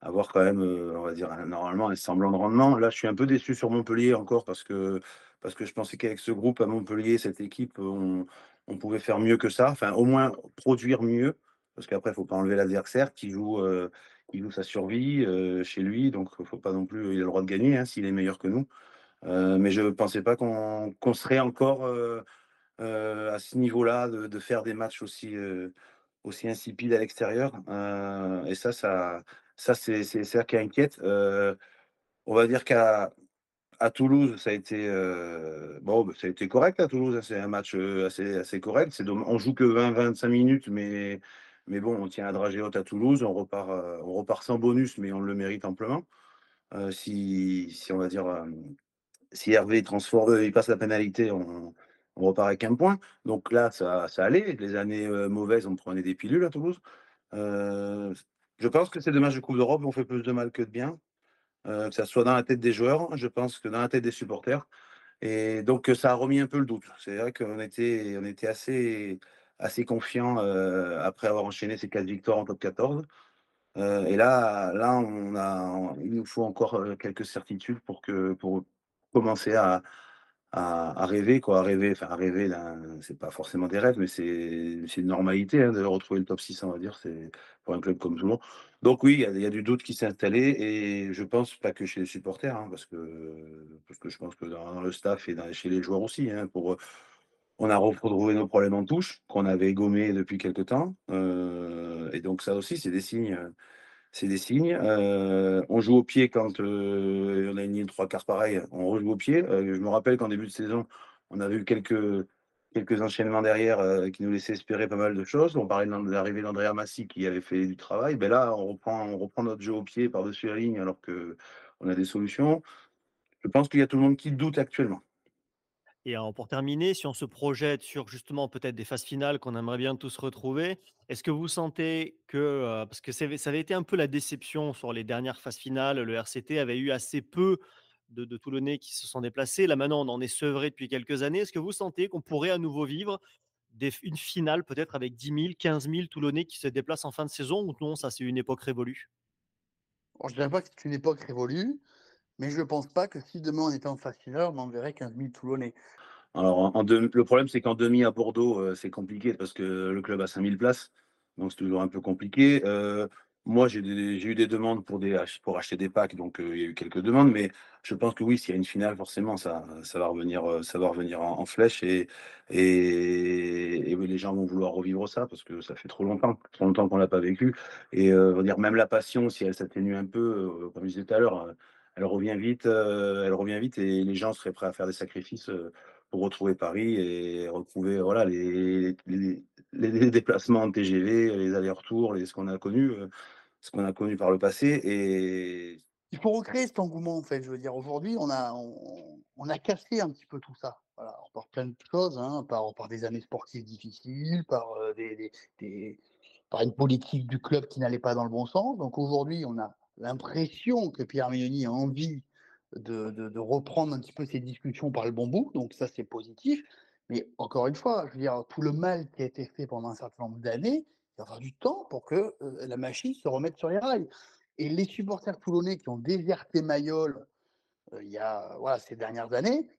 avoir quand même, euh, on va dire, normalement un semblant de rendement. Là, je suis un peu déçu sur Montpellier encore parce que, parce que je pensais qu'avec ce groupe à Montpellier, cette équipe, on, on pouvait faire mieux que ça, enfin au moins produire mieux, parce qu'après, il ne faut pas enlever l'adversaire qui joue, euh, sa survie euh, chez lui, donc il a le droit de gagner hein, s'il est meilleur que nous. Euh, mais je ne pensais pas qu'on serait encore à ce niveau-là de, faire des matchs aussi, insipides à l'extérieur. Et ça, c'est ça qui inquiète. On va dire qu'à Toulouse, ça a été bon, bah, ça a été correct à Toulouse. hein, C'est un match assez, correct. C'est on joue que 20-25 minutes, mais mais bon, on tient à dragée haute à Toulouse. On repart, euh, on repart sans bonus, mais on le mérite amplement. Euh, si, si on va dire euh, si Hervé transforme, il passe la pénalité, on, repart avec un point. Donc là, ça, allait. Les années mauvaises, on prenait des pilules à Toulouse. Je pense que ces deux matchs de Coupe d'Europe ont fait plus de mal que de bien, que ça soit dans la tête des joueurs, je pense que dans la tête des supporters. Et donc, ça a remis un peu le doute. C'est vrai qu'on était, on était assez, assez confiants après avoir enchaîné ces quatre victoires en top 14. Heu et là là, on a il nous faut encore, heu, quelques certitudes pour que pour commencer à à rêver quoi, à rêver, enfin à rêver c'est pas forcément des rêves, mais c'est une normalité, hein, de retrouver le top 6 on va dire, pour un club comme Toulon. Donc oui, il y a du doute qui s'est installé et je pense pas que chez les supporters, hein, parce que parce que je pense que dans le staff et chez les joueurs aussi, hein, pour, on a retrouvé nos problèmes en touche, qu'on avait gommés depuis quelque temps, heu et donc ça aussi, c'est des signes, c'est des signes. Heu, on joue au pied quand, heu, on a une ligne 3 quarts pareille, on rejoue au pied. Je me rappelle qu'en début de saison, on avait eu quelques enchaînements derrière, qui nous laissaient espérer pas mal de choses. On parlait de l'arrivée d'Andrea Massi qui avait fait du travail. Beh, là, on reprend on reprend notre jeu au pied par-dessus la ligne alors qu'on a des solutions. Je pense qu'il y a tout le monde qui doute actuellement. Et pour terminer, si on se projette sur justement peut-être des phases finales qu'on aimerait bien tous retrouver, est-ce que vous sentez que, heu, parce que ça avait été un peu la déception sur les dernières phases finales, le RCT avait eu assez peu de de Toulonnais qui se sont déplacés. Là maintenant, on en est sevré depuis quelques années. Est-ce que vous sentez qu'on pourrait à nouveau vivre une finale peut-être avec 10 000-15 000 Toulonnais qui se déplacent en fin de saison ou non, ça c'est une époque révolue? Je dirais pas que c'est une époque révolue, mais je pense pas que si demain on était en finale, on enverrait 15 000 Toulonnais. Alors en le problème, c'est qu'en demi à Bordeaux, heu, c'est compliqué parce que le club a 5 000 places, donc c'est toujours un peu compliqué. Heu, moi, j'ai eu des demandes pour des pour acheter des packs, donc heu, il y a eu quelques demandes, mais je pense que oui, s'il y a une finale, forcément, ça va revenir, ça va revenir en flèche. Et oui, les gens vont vouloir revivre ça parce que ça fait trop longtemps, trop longtemps qu'on l'a pas vécu. Et dire même la passion, si elle s'atténue un peu, comme je disais tout à l'heure, heu, elle revient vite, heu, elle revient vite et les gens seraient prêts à faire des sacrifices, heu, pour retrouver Paris et retrouver, voilà, les les déplacements en TGV, les allers-retours, les ce qu'on a connu, heu, ce qu'on a connu par le passé et Il faut recréer cet engouement, en fait. Je veux dire, aujourd'hui, on a on a cassé un petit peu tout ça. Voilà, par plein de choses, hein, par par des années sportives difficiles, par, des par une politique du club qui n'allait pas dans le bon sens. Donc aujourd'hui, on a l'impression que Pierre Mignoni a envie de de reprendre un petit peu ces discussions par le bon bout, donc ça, c'est positif. Mais encore une fois, je veux dire, tout le mal qui a été fait pendant un certain nombre d'années, il y aura du temps pour que, heu, la machine se remette sur les rails. Et les supporters toulonnais qui ont déserté Mayol, heu, il y a, voilà, ces dernières années,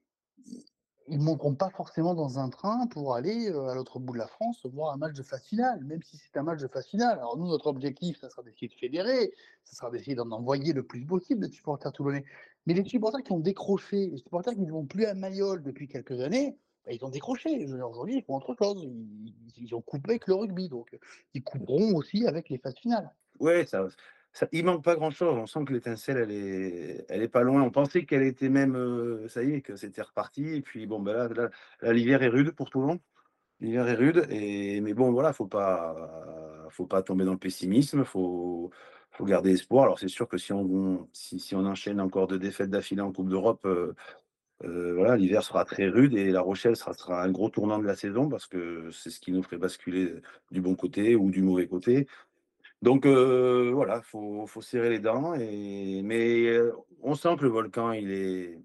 ils ils monteront pas forcément dans un train pour aller, heu, à l'autre bout de la France voir un match de phase finale, même si c'est un match de phase finale. Alors nous, notre objectif, ça sera d'essayer de fédérer, ça sera d'essayer d'en envoyer le plus possible de supporters toulonnais. Mais les supporters qui ont décroché, les supporters qui ne vont plus à Mayol depuis quelques années, bah, ils ont décroché. Aujourd'hui, ils font autre chose. Ils ont coupé avec le rugby, donc ils couperont aussi avec les phases finales. ouais, ça ça il manque pas grand-chose. On sent que l'étincelle, elle est elle est pas loin. On pensait qu'elle était même, heu, ça y est, que c'était reparti et puis bon, bah, là l'hiver est rude pour Toulon. L'hiver est rude et mais bon, voilà, faut pas faut pas tomber dans le pessimisme, faut faut garder espoir. Alors c'est sûr que si on si on enchaîne encore 2 défaites d'affilée en coupe d'Europe, heu heu, voilà, l'hiver sera très rude et La Rochelle sera sera un gros tournant de la saison parce que c'est ce qui nous ferait basculer du bon côté ou du mauvais côté. Donc heu, voilà, faut faut serrer les dents et mais heu, on sent que le volcan, il est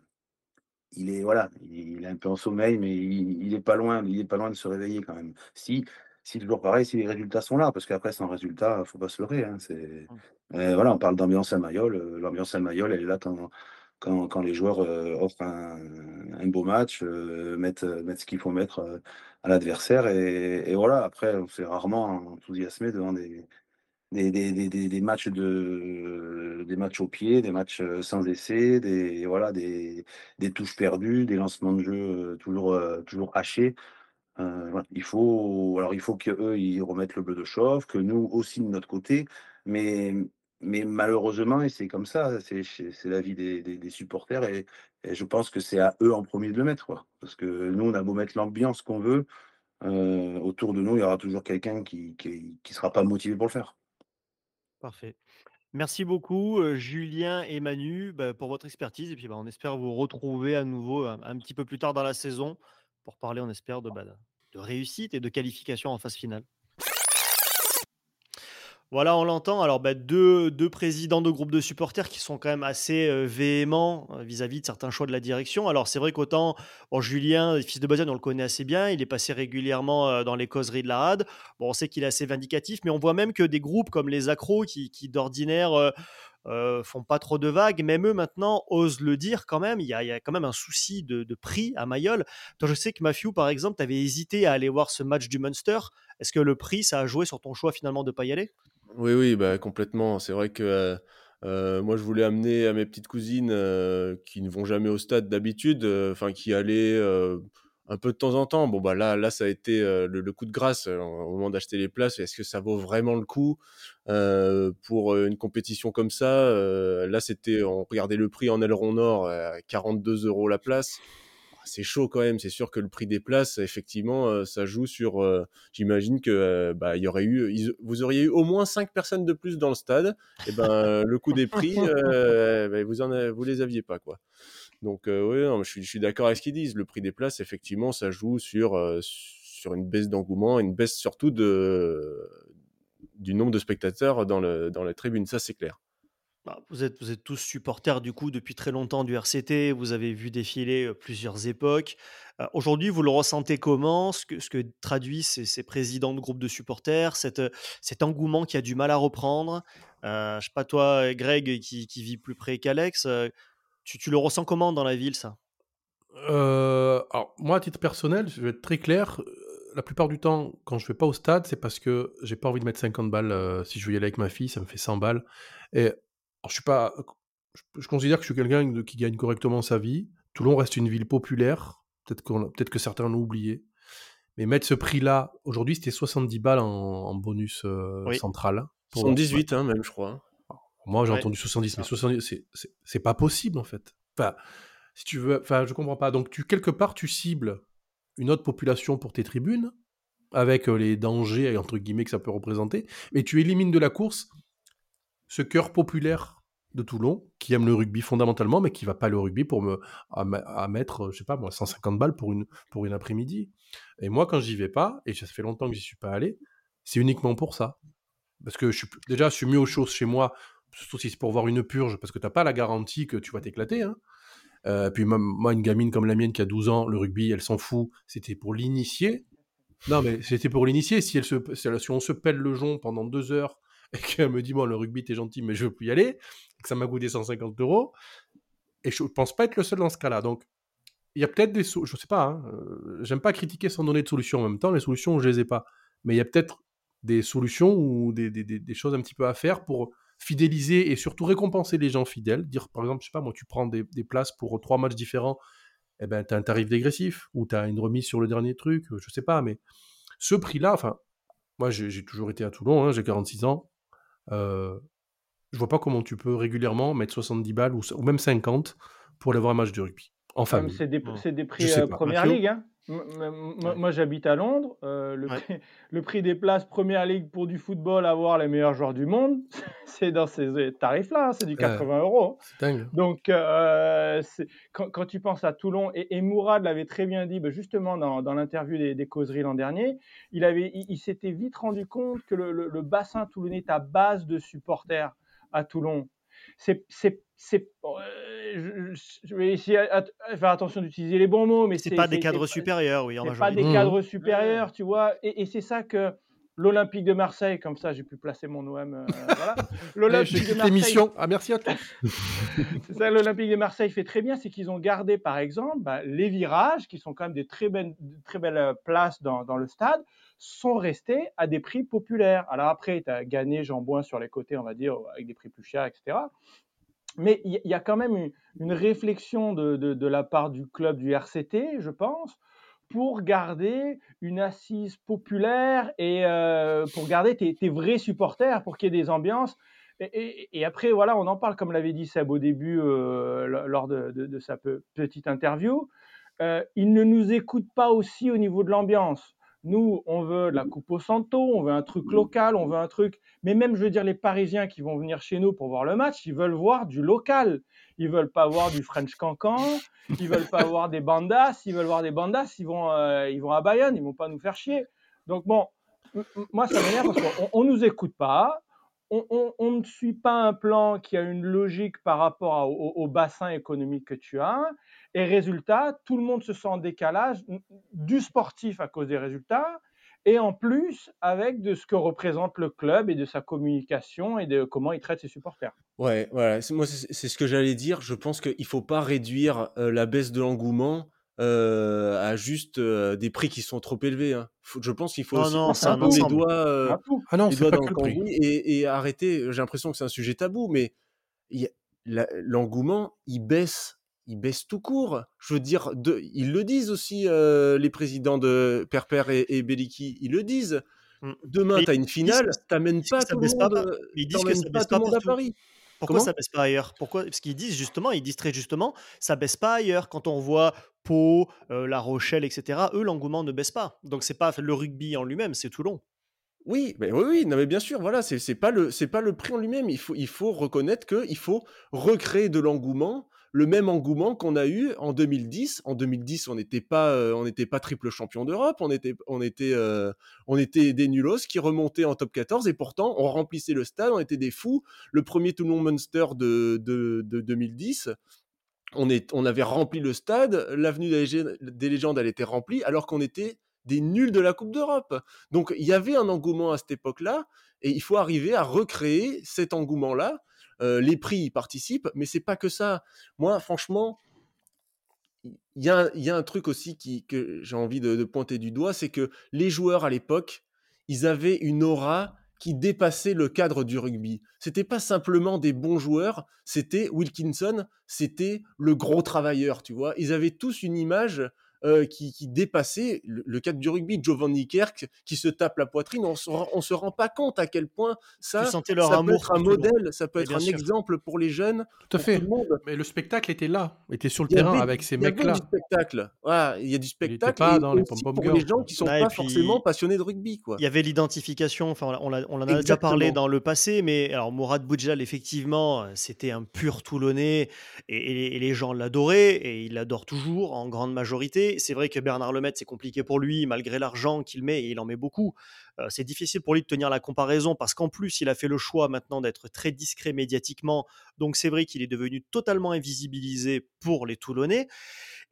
il est voilà, il est un peu en sommeil, mais il il est pas loin il est pas loin de se réveiller quand même. Si si toujours pareil, si les résultats sont là, parce qu'après sans résultat, faut pas se leurrer, hein, c'est Mmh. heu, voilà, on parle d'ambiance à Mayol, l'ambiance à Mayol, elle est là quand quand quand les joueurs, offrent un un beau match, mettent, mettent ce qu'il faut mettre, à l'adversaire et et voilà. Après, on s'est rarement enthousiasmé devant des des des des des matchs de des matchs au pied, des matchs, heu, sans essai, des voilà, des touches perdues, des lancements de jeu, heu, toujours, heu, toujours hachés. Il faut alors il faut qu'eux, ils remettent le bleu de chauffe, que nous aussi de notre côté, mais mais malheureusement et c'est comme ça, c'est c'est la vie des supporters et et je pense que c'est à eux en premier de le mettre, quoi. Parce que nous, on a beau mettre l'ambiance qu'on veut, autour de nous, il y aura toujours quelqu'un qui qui qui sera pas motivé pour le faire. Parfait. Merci beaucoup, heu, Julien et Manu, bah, pour votre expertise et puis, bah, on espère vous retrouver à nouveau un petit peu plus tard dans la saison pour parler, on espère, de, bah, de réussite et de qualification en phase finale. Voilà, on l'entend. Alors, bah, deux, deux présidents de groupes de supporters qui sont quand même assez euh, véhéments euh, vis-à-vis de certains choix de la direction. Alors, c'est vrai qu'autant, bon, Julien, fils de Bazian, on le connaît assez bien. Il est passé régulièrement euh, dans les causeries de la rade. Bon, on sait qu'il est assez vindicatif, mais on voit même que des groupes comme les accros, qui, d'ordinaire euh, euh, font pas trop de vagues, même eux maintenant osent le dire quand même. Il y a, quand même un souci de, prix à Mayol. Je sais que Matthew, par exemple, tu hésité à aller voir ce match du Munster. Est-ce que le prix, ça a joué sur ton choix finalement de pas y aller? Oui, oui, bah, complètement. C'est vrai que moi, je voulais amener à mes petites cousines qui ne vont jamais au stade d'habitude, enfin qui allaient un peu de temps en temps. Bon, bah là, là ça a été le, coup de grâce au moment d'acheter les places. Est-ce que ça vaut vraiment le coup pour une compétition comme ça Là, c'était, on regardait le prix en aileron nord à 42 euros la place. C'est chaud quand même. C'est sûr que le prix des places, effectivement, euh, ça joue sur. euh, J'imagine que euh, bah, y aurait eu, vous auriez eu au moins 5 personnes de plus dans le stade. Et ben, euh, le coût des prix, euh, bah, vous en, vous les aviez pas quoi. Donc oui, non, je suis, suis d'accord avec ce qu'ils disent. Le prix des places, effectivement, ça joue sur sur une baisse d'engouement, une baisse surtout de du nombre de spectateurs dans le dans la tribune. Ça, c'est clair. Bah, vous êtes, tous supporters du coup depuis très longtemps du RCT, vous avez vu défiler plusieurs époques. Aujourd'hui, vous le ressentez comment? Ce que, ce traduisent ces, présidents de groupes de supporters, cet engouement qui a du mal à reprendre? Euh, Je sais pas, toi, Greg, qui, qui vit plus près qu'Alex, tu, le ressens comment dans la ville, ça? Alors, moi, à titre personnel, je vais être très clair. La plupart du temps, quand je vais pas au stade, c'est parce que j'ai pas envie de mettre 50 balles. si je veux y aller avec ma fille, ça me fait 100 balles. Et alors, je suis pas. Je, je considère que je suis quelqu'un qui gagne correctement sa vie. Toulon reste une ville populaire. Peut-être peut que certains l'ont oublié. Mais mettre ce prix-là, aujourd'hui, c'était 70 balles en, en bonus euh, Oui. central. pour- 78 hein, même, je crois. moi, j'ai Ouais, entendu 70, c'est mais ça. 70, c'est- pas possible en fait. Enfin, si tu veux, enfin, je comprends pas. Donc, tu quelque part, tu cibles une autre population pour tes tribunes, avec les dangers entre guillemets que ça peut représenter, mais tu élimines de la course ce cœur populaire de Toulon qui aime le rugby fondamentalement, mais qui va pas le rugby pour me à, mettre, euh, je sais pas moi, 150 balles pour une pour une après-midi. Et moi, quand j'y vais pas, et ça fait longtemps que j'y suis pas allé, c'est uniquement pour ça. Parce que je suis, déjà, je suis mieux aux choses chez moi, surtout si c'est pour voir une purge, parce que t'as pas la garantie que tu vas t'éclater. Hein. Euh, puis même, moi, une gamine comme la mienne qui a 12 ans, le rugby, elle s'en fout. C'était pour l'initier. Non, mais c'était pour l'initier. Si, si on se pèle le jonc pendant deux heures et qu'elle me dit, bon, le rugby, t'es gentil, mais je veux plus y aller, et que ça m'a coûté 150 euros, et je pense pas être le seul dans ce cas-là. Donc, il y a peut-être des... so- Je sais pas, hein, euh, j'aime pas critiquer sans donner de solution en même temps. Les solutions, je les ai pas. Mais il y a peut-être des solutions ou des, des- des- choses un petit peu à faire pour fidéliser et surtout récompenser les gens fidèles. Dire, par exemple, je sais pas, moi, tu prends des, places pour trois matchs différents, eh ben, tu as un tarif dégressif ou tu as une remise sur le dernier truc, je sais pas, mais ce prix-là, enfin, moi, j'ai toujours été à Toulon, hein, j'ai 46 ans. Euh, je vois pas comment tu peux régulièrement mettre 70 balles ou, ou même 50 pour aller voir un match de rugby. En même, famille. c'est des, des prix euh. Première Mathieu Ligue. Hein. Moi, j'habite à Londres. euh, le, Ouais. prix, le prix des places Première Ligue pour du football, avoir les meilleurs joueurs du monde, c'est dans ces tarifs-là. hein, c'est du Ouais. 80 euros. C'est dingue. Donc, euh, quand, quand tu penses à Toulon, et, et Mourad l'avait très bien dit, ben, justement dans, dans l'interview des, des causeries l'an dernier, il, avait, il, il s'était vite rendu compte que le, le- le bassin toulonnais est à base de supporters à Toulon. C'est, c'est, euh, je, vais essayer à, à faire attention d'utiliser les bons mots, mais C'est pas des cadres supérieurs, oui, c'est pas des. Mmh. cadres supérieurs, tu vois. Et, et c'est ça que l'Olympique de Marseille, comme ça, j'ai pu placer mon OM. euh, voilà. Je L'Olympique de Marseille. Ah, merci à tous. c'est ça, l'Olympique de Marseille fait très bien, c'est qu'ils ont gardé, par exemple, bah, les virages, qui sont quand même des très belles, de très belles euh, places dans, dans le stade, sont restés à des prix populaires. Alors après, tu as gagné Jean-Bouin sur les côtés, on va dire, avec des prix plus chers, etc. Mais il y, a quand même une, réflexion de, la part du club du RCT, je pense, pour garder une assise populaire et euh, pour garder tes, vrais supporters, pour qu'il y ait des ambiances. Et, après, voilà, on en parle, comme l'avait dit Seb au début, euh, lo- lors de, sa pe- petite interview. Euh, il ne nous écoute pas aussi au niveau de l'ambiance. Nous, on veut la Coupe au Santo, on veut un truc local, on veut un truc. Mais même, je veux dire, les Parisiens qui vont venir chez nous pour voir le match, ils veulent voir du local. Ils veulent pas voir du French Cancan, ils veulent pas voir des bandas. Ils veulent voir des bandas, ils vont, euh, ils vont à Bayonne, ils vont pas nous faire chier. Donc bon, moi, ça m'énerve parce qu'on on nous écoute pas. On, ne suit pas un plan qui a une logique par rapport au, bassin économique que tu as. Et résultat, tout le monde se sent en décalage du sportif à cause des résultats. Et en plus, avec de ce que représente le club et de sa communication et de comment il traite ses supporters. Ouais, voilà. Moi, c'est ce que j'allais dire. Je pense qu'il faut pas réduire euh, la baisse de l'engouement euh, à juste euh, des prix qui sont trop élevés. hein. Faut- je pense qu'il faut Non, aussi non, les doigts, euh. Ah non, les c'est doigts pas dans que le cambouis et, et arrêter. J'ai l'impression que c'est un sujet tabou, mais l'engouement, il baisse. Il baisse tout court. Je veux dire, de, ils le disent aussi, euh, les présidents de Perper et, et Beliki. Ils le disent. Mm. Demain, tu as une finale, t'amènes pas tout le pas monde, ils disent que ça pas baisse tout le pas monde à. Paris. Pourquoi Comment? ça baisse pas ailleurs? Pourquoi? Parce qu'ils disent justement, ils disent très justement, ça baisse pas ailleurs. Quand on voit Pau, euh, La Rochelle, etc., eux, l'engouement ne baisse pas. Donc c'est pas le rugby en lui-même, c'est Toulon. Oui, mais oui, oui, non, mais bien sûr, voilà, c'est c'est pas le c'est pas le prix en lui-même. Il faut il faut reconnaître que il faut recréer de l'engouement, le même engouement qu'on a eu en 2010. En 2010, on n'était pas euh, on pas triple champion d'Europe, on était on était euh, on était des nulos qui remontaient en top 14 et pourtant on remplissait le stade, on était des fous. Le premier Toulon Munster de de, de 2010. On, est, on avait rempli le stade, l'avenue des légendes, elle était remplie, alors qu'on était des nuls de la Coupe d'Europe. Donc il y avait un engouement à cette époque-là, et il faut arriver à recréer cet engouement-là. Euh, les prix y participent, mais c'est pas que ça. Moi, franchement, il y a, un truc aussi qui, que j'ai envie de, de pointer du doigt, c'est que les joueurs à l'époque, ils avaient une aura qui dépassait le cadre du rugby. C'était pas simplement des bons joueurs, c'était Wilkinson, c'était le gros travailleur, tu vois. Ils avaient tous une image euh, qui, qui dépassait le, le cadre du rugby. Giovanni Kerk qui se tape la poitrine, on se, on se rend pas compte à quel point ça, tu leur ça peut amour être un modèle, ça peut être un sûr. exemple pour les jeunes, Tout à fait. tout le monde. Mais le spectacle était là, était sur le terrain avait- avec ces il y mecs-là. du spectacle. Voilà, il y a du spectacle pas et dans les pour girls. les gens qui sont et pas puis- forcément passionnés de rugby, quoi. Il y avait l'identification, enfin on, on, en a déjà parlé dans le passé, mais alors Mourad Boudjal, effectivement, c'était un pur Toulonnais et, et- et les gens l'adoraient et il l'adore toujours en grande majorité. C'est vrai que Bernard Lemaitre, c'est compliqué pour lui, malgré l'argent qu'il met, et il en met beaucoup. Euh, c'est difficile pour lui de tenir la comparaison parce qu'en plus, il a fait le choix maintenant d'être très discret médiatiquement. Donc c'est vrai qu'il est devenu totalement invisibilisé pour les Toulonnais.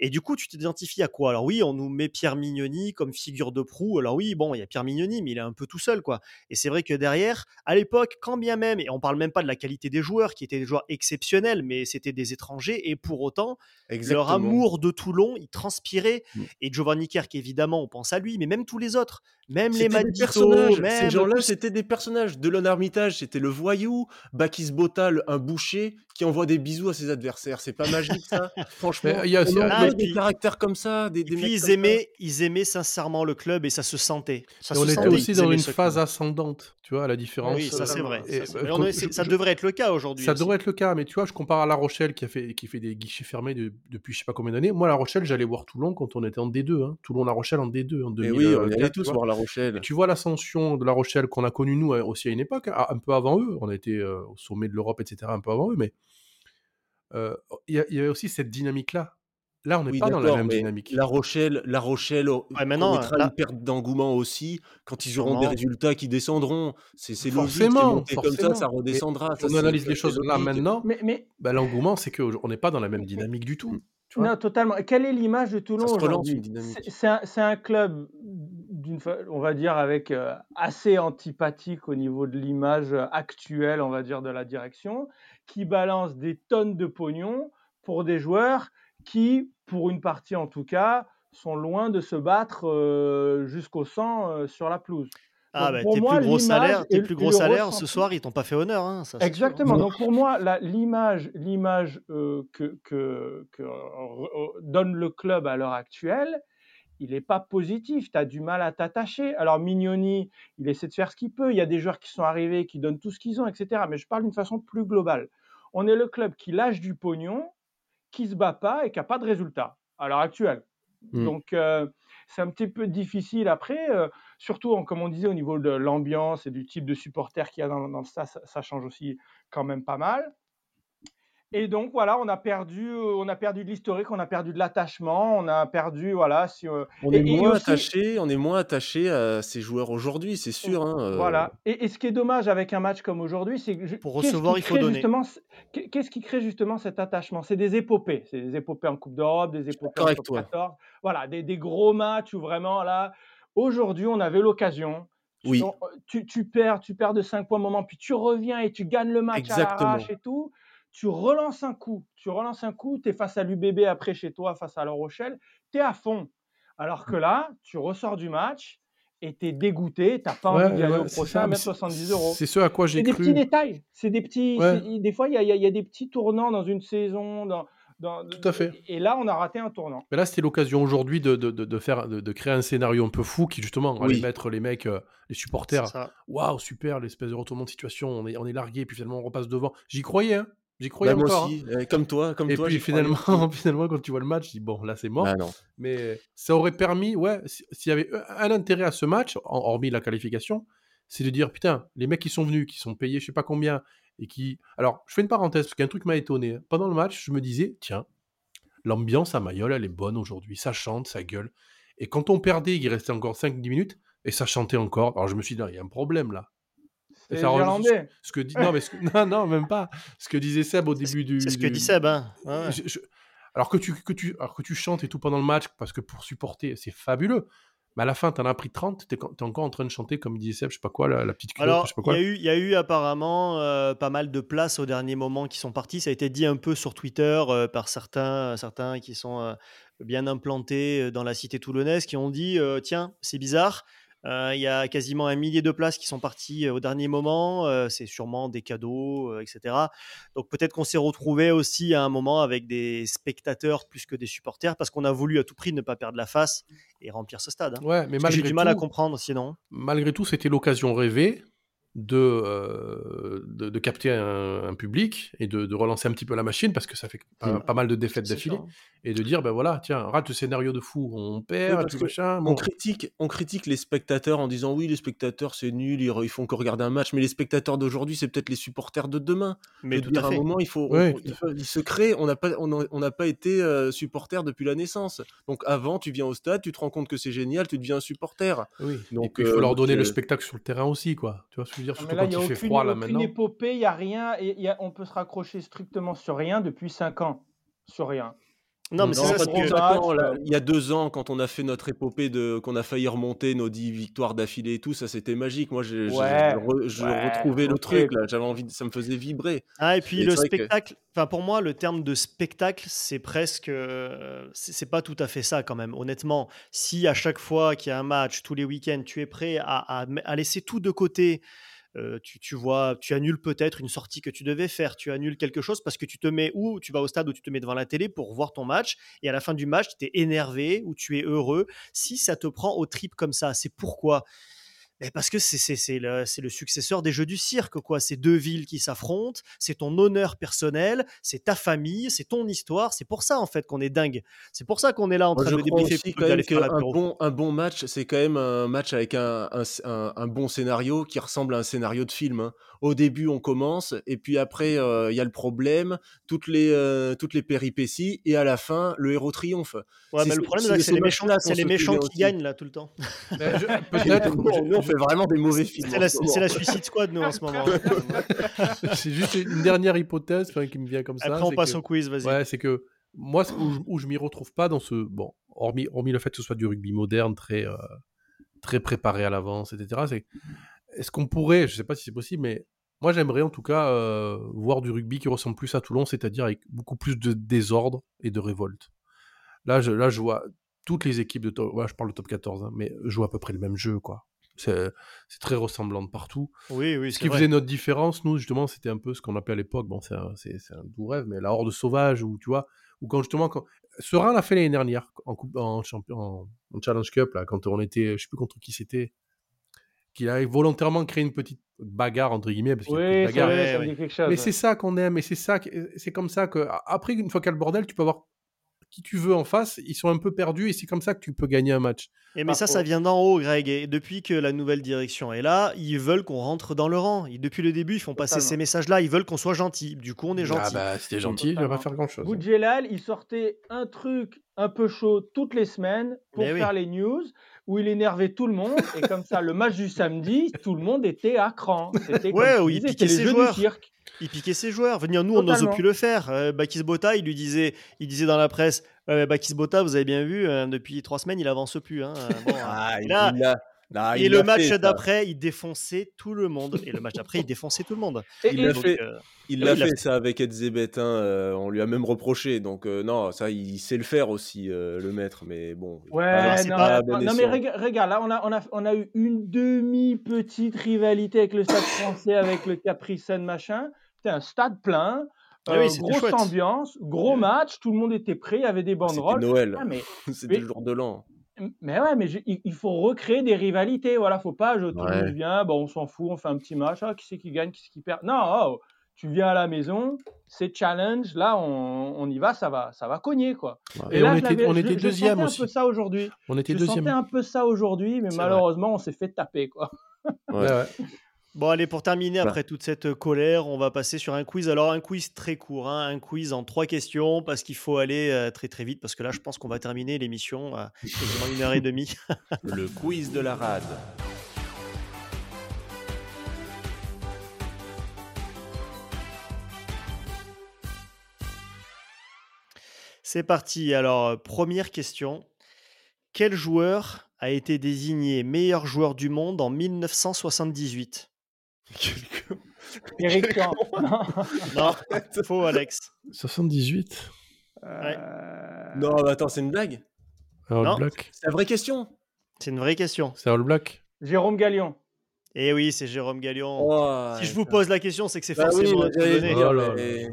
Et du coup, tu t'identifies à quoi? Alors oui, on nous met Pierre Mignoni comme figure de proue. Alors oui, bon, il y a Pierre Mignoni, mais il est un peu tout seul, quoi. Et c'est vrai que derrière, à l'époque, quand bien même, et on parle même pas de la qualité des joueurs, qui étaient des joueurs exceptionnels, mais c'était des étrangers, et pour autant, leur amour de Toulon, il transpirait. Mm. Et Giovanni Kerk, évidemment, on pense à lui, mais même tous les autres, même les C'était Ces gens-là, c'était des personnages. Delon Armitage, c'était le voyou. Bakis Botal, un boucher qui envoie des bisous à ses adversaires. C'est pas magique, ça? Franchement, il y a aussi- on Ah, et des puis- caractères comme ça, des, Et des puis ils aimaient, ils aimaient sincèrement le club et ça se sentait. Ça Et se on était aussi dans une phase club. ascendante, tu vois, à la différence. Oui, ça c'est euh, vrai. et, ça, c'est euh, vrai. On je- c'est- ça devrait être le cas aujourd'hui. Ça aussi. devrait être le cas, mais tu vois, je compare à La Rochelle qui, a fait, qui fait des guichets fermés de- depuis je sais pas combien d'années. Moi, La Rochelle, j'allais voir Toulon quand on était en D2. Hein. Toulon-La Rochelle en D2 en Et 2000. oui, on y euh, allait tous voir La Rochelle. Et tu vois l'ascension de La Rochelle qu'on a connue nous euh, aussi à une époque, hein, un peu avant eux. On a été euh, au sommet de l'Europe, etc. un peu avant eux, mais euh, il y, y avait aussi cette dynamique-là. Là, on n'est Oui, pas dans la même dynamique. La Rochelle, La Rochelle oh, Ouais, maintenant, connaîtra là- une perte d'engouement aussi quand ils auront des résultats qui descendront. C'est logique, c'est Forcément, comme ça, ça redescendra. ça, on analyse les choses là maintenant. Mais, mais bah, L'engouement, c'est qu'on n'est pas dans la même dynamique du tout. Tu vois? Non, totalement. Quelle est l'image de Toulon aujourd'hui? C'est- un, club, on va dire, avec euh, assez antipathique au niveau de l'image actuelle, on va dire, de la direction, qui balance des tonnes de pognon pour des joueurs qui, pour une partie en tout cas, sont loin de se battre euh, jusqu'au sang euh, sur la pelouse. Ah bah, tes plus gros salaires, tes plus gros salaires ce soir, ils t'ont pas fait honneur. Hein, ça. Exactement. Donc pour moi, l'image, l'image euh, que, que- que, euh, donne le club à l'heure actuelle, il n'est pas positif. Tu as du mal à t'attacher. Alors Mignoni, il essaie de faire ce qu'il peut. Il y a des joueurs qui sont arrivés, qui donnent tout ce qu'ils ont, etc. Mais je parle d'une façon plus globale. On est le club qui lâche du pognon, qui se bat pas et qui n'a pas de résultat à l'heure actuelle. Mm. Donc euh, c'est un petit peu difficile après, euh, surtout en- comme on disait au niveau de l'ambiance et du type de supporter qu'il y a dans, dans le stade, ça, ça change aussi quand même pas mal. Et donc voilà, on a perdu, euh, on a perdu de l'historique, on a perdu de l'attachement, on a perdu voilà. Si, euh, On et, est et moins aussi, attaché, on est moins attaché à ces joueurs aujourd'hui, c'est sûr. Hein, euh. voilà. Et, et ce qui est dommage avec un match comme aujourd'hui, c'est que Pour recevoir, il faut donner. qu'est-ce qui crée justement cet attachement? C'est des épopées, c'est des épopées en Coupe d'Europe, des épopées en toi. 14, voilà, des, des gros matchs où vraiment là, aujourd'hui, on avait l'occasion. Oui, tu, tu perds, tu perds de 5 points un moment, puis tu reviens et tu gagnes le match à exactement. l'arrache et tout. Tu relances un coup, tu relances un coup, tu es face à l'UBB après chez toi, face à La Rochelle, tu es à fond. Alors que là, tu ressors du match et tu es dégoûté, tu n'as pas envie d'y aller ouais, au c'est prochain c'est 70 euros. c'est ce à quoi C'est j'ai des petits cru. détails, c'est des petits. Ouais, c'est- Des fois, il y a, il y a- il y a des petits tournants dans une saison, dans, dans- tout à fait. et là, on a raté un tournant. Mais là, c'était l'occasion aujourd'hui de, de, de, de faire, de, de créer un scénario un peu fou qui, justement, allait Oui, mettre les mecs, euh, les C'est supporters. Waouh, super, l'espèce de retournement de situation. On est, on est largué, puis finalement, on repasse devant. J'y croyais, hein. J'y bah, croyais moi encore. hein. aussi, euh, comme toi, comme Et toi, puis finalement, finalement, quand tu vois le match, tu dis bon, là c'est mort. Bah non. Mais ça aurait permis, ouais, si- s'il y avait un intérêt à ce match, hormis la qualification, c'est de dire putain, les mecs qui sont venus, qui sont payés je sais pas combien, et qui. Alors, je fais une parenthèse, parce qu'un truc m'a étonné. hein. Pendant le match, je me disais, tiens, l'ambiance à Mayol, elle est bonne aujourd'hui, ça chante, ça gueule. Et quand on perdait, il restait encore 5-10 minutes, et ça chantait encore. Alors je me suis dit, il y a un problème là. Et C'est ça ce, Irlandais. ce que dit. Non, mais ce que- non, non, même pas. Ce que disait Seb au début du. c'est ce que dit Seb. Hein. Ouais. je- je- alors, que tu, que, tu, alors que tu chantes et tout pendant le match, parce que pour supporter, c'est fabuleux. Mais à la fin, t'en as pris 30, t'es, es encore en train de chanter, comme disait Seb, je sais pas quoi, la, la petite culotte, je Alors, sais pas il y quoi. a eu, il y a eu apparemment euh, pas mal de places au dernier moment qui sont parties. Ça a été dit un peu sur Twitter euh, par certains, certains qui sont euh, bien implantés dans la cité toulonnaise, qui ont dit euh, tiens, c'est bizarre. Il y a quasiment un millier de places qui sont parties au dernier moment. c'est sûrement des cadeaux, etc. Donc peut-être qu'on s'est retrouvé aussi à un moment avec des spectateurs plus que des supporters parce qu'on a voulu à tout prix ne pas perdre la face et remplir ce stade. hein. Ouais, mais que j'ai malgré du mal à comprendre sinon. malgré tout, c'était l'occasion rêvée de, euh, de, de capter un, un public et de, de relancer un petit peu la machine, parce que ça fait pas, Mm. pas mal de défaites d'affilée, hein. et de dire, ben voilà, tiens, rate le scénario de fou, on Oui, perd, que machin, on critique, on critique les spectateurs en disant oui, les spectateurs c'est nul, ils, ils font que regarder un match, mais les spectateurs d'aujourd'hui c'est peut-être les supporters de demain. Mais veux tout dire, à un moment il faut, on- Ouais, on- il, faut- il se crée. On n'a pas, on n'a pas été euh, supporter depuis la naissance. Donc avant, tu viens au stade, tu te rends compte que c'est génial, tu deviens un supporter. Oui. et Donc puis il faut euh, leur donner le spectacle sur le terrain aussi, quoi. Tu vois ce que je veux dire Non, Surtout mais là, il quand a il fait aucune, froid, là, maintenant. épopée, il n'y a rien. Et y a- on peut se raccrocher strictement sur rien depuis 5 ans. Sur rien. Non, mais c'est ça, que il y a deux ans, quand on a fait notre épopée de, qu'on a failli remonter nos dix victoires d'affilée et tout, ça c'était magique. Moi, je, je- Ouais, je re- je ouais, retrouvais le truc là. J'avais envie, de- ça me faisait vibrer. Ah, et puis Et le que- spectacle, enfin pour moi, le terme de spectacle, c'est presque. euh, C'est pas tout à fait ça quand même. Honnêtement, si à chaque fois qu'il y a un match, tous les week-ends, tu es prêt à, à à laisser tout de côté, tu, vois, tu annules peut-être une sortie que tu devais faire, tu annules quelque chose parce que tu te mets ou tu vas au stade ou tu te mets devant la télé pour voir ton match et à la fin du match, tu es énervé ou tu es heureux. Si ça te prend au trip comme ça, c'est pourquoi? Mais parce que c'est le, le successeur des jeux du cirque, quoi. C'est deux villes qui s'affrontent, c'est ton honneur personnel, c'est ta famille, c'est ton histoire. C'est pour ça, en fait, qu'on est dingue. C'est pour ça qu'on est là en Moi, train de débriefer quand même faire l'apéro. bon, un bon match, c'est quand même un match avec un, un, un- un bon scénario qui ressemble à un scénario de film. hein. Au début, on commence, et puis après, euh, il y a le problème, toutes les, euh, toutes les péripéties, et à la fin, le héros triomphe. Ouais, C'est mais le problème, c'est ces les méchants, c'est les méchants qui gagnent, là, tout le temps. Mais je- Peut-être. Nous, on- fait vraiment des mauvais films. C'est la, la. Suicide Squad, nous, en ce moment. c'est juste une dernière hypothèse qui me vient comme ça. Après, on passe que- au quiz, vas-y. Ouais, c'est que moi, ce- où je, où je m'y retrouve pas dans ce. Bon, hormis, hormis le fait que ce soit du rugby moderne, très, euh, très préparé à l'avance, etc. C'est est-ce qu'on pourrait, je sais pas si c'est possible, mais moi j'aimerais en tout cas euh, voir du rugby qui ressemble plus à Toulon, c'est-à-dire avec beaucoup plus de désordre et de révolte. Là, je, là, je vois toutes les équipes de top, ouais, je parle de top 14, hein, mais jouent à peu près le même jeu, quoi. C'est très ressemblant de partout. Oui, oui, Ce qui vrai. faisait notre différence, nous, justement, c'était un peu ce qu'on appelait à l'époque, bon, c'est un, un doux rêve, mais la horde sauvage, ou tu vois, ou quand justement, quand... Serein l'a fait l'année dernière, en, coupe, en, champion, en, en Challenge Cup, là, quand on était, je sais plus contre qui c'était, qu'il a volontairement créé une petite bagarre, entre guillemets, parce qu'il y a c'est bagarre. vrai, Ouais, ça ouais. me dit quelque chose. Mais ouais. c'est ça qu'on aime, et c'est ça, que- c'est comme ça que, après, une fois qu'il y a le bordel, tu peux avoir qui tu veux en face, ils sont un peu perdus et c'est comme ça que tu peux gagner un match. Et mais Pas ça, ça vient d'en haut, Greg. Et depuis que la nouvelle direction est là, ils veulent qu'on rentre dans le rang. Et depuis le début, ils font passer Totalement. ces messages-là. Ils veulent qu'on soit gentil. Du coup, on est gentil. Ah bah, si t'es gentil, tu vas pas faire grand-chose. Boudjelal, il sortait un truc un peu chaud toutes les semaines pour Mais oui. faire les news, où il énervait tout le monde. Et comme ça, le match du samedi, tout le monde était à cran. C'était comme Ouais, où il piquait ses joueurs. du cirque. Il piquait ses joueurs. Venir nous, on n'ose plus le faire. Euh, Bakis Bota, il lui disait, il disait dans la presse, euh, Bakis Bota, vous avez bien vu, euh, depuis trois semaines, il avance plus. hein. Bon, Ah, il, là- il l'a- non, et il le match d'après, il défonçait tout le monde. Et le match d'après, il défonçait tout le monde. Et, Il l'a fait. euh, Il l'a il l'a fait, fait. ça avec Edzebet, hein, euh, on lui a même reproché. Donc euh, non, ça il sait le faire aussi, euh, le maître, mais bon. Ouais, c'est non, pas non, mais rega- regarde, là, on a, on, a, on a eu une demi-petite rivalité avec le stade français, avec le Capri Sun, machin. C'était un stade plein, Ah euh, oui, c'était grosse chouette. ambiance, gros match, tout le monde était prêt, il y avait des C'était banderoles. Noël, Ah, mais, c'était mais- le jour de l'an. Mais ouais, mais je- il, faut recréer des rivalités. Voilà, faut pas, je, Ouais. vient, bon, on s'en fout, on fait un petit match. Ah, qui c'est qui gagne, qui c'est qui perd Non, oh, tu viens à la maison, c'est challenge. Là, on, on y va, ça va, ça va cogner, quoi. Ouais. Et là, on était, on je- était je deuxième sentais aussi. un peu ça aujourd'hui. On était Je deuxième. sentais un peu ça aujourd'hui, mais vrai. malheureusement, on s'est fait taper, quoi. Ouais. Bon, allez, pour terminer, Bah. après toute cette colère, on va passer sur un quiz. Alors, un quiz très court, hein, un quiz en trois questions, parce qu'il faut aller euh, très très vite, parce que là, je pense qu'on va terminer l'émission à quasiment une heure et demie. Le quiz de la rade. C'est parti. Alors, euh, première question. Quel joueur a été désigné meilleur joueur du monde en 1978 Eric Camp. Non. Non, faux, Alex. 78. Euh, Non, mais attends, c'est une blague C'est All Non. Black. C'est la vraie question C'est une vraie question. C'est All Black. Jérôme Gallion. Et oui, c'est Jérôme Gallion. Oh, si je vous pose la question, c'est que c'est Bah oui, forcément bah, j'allais donner. le dire, Oh là mais-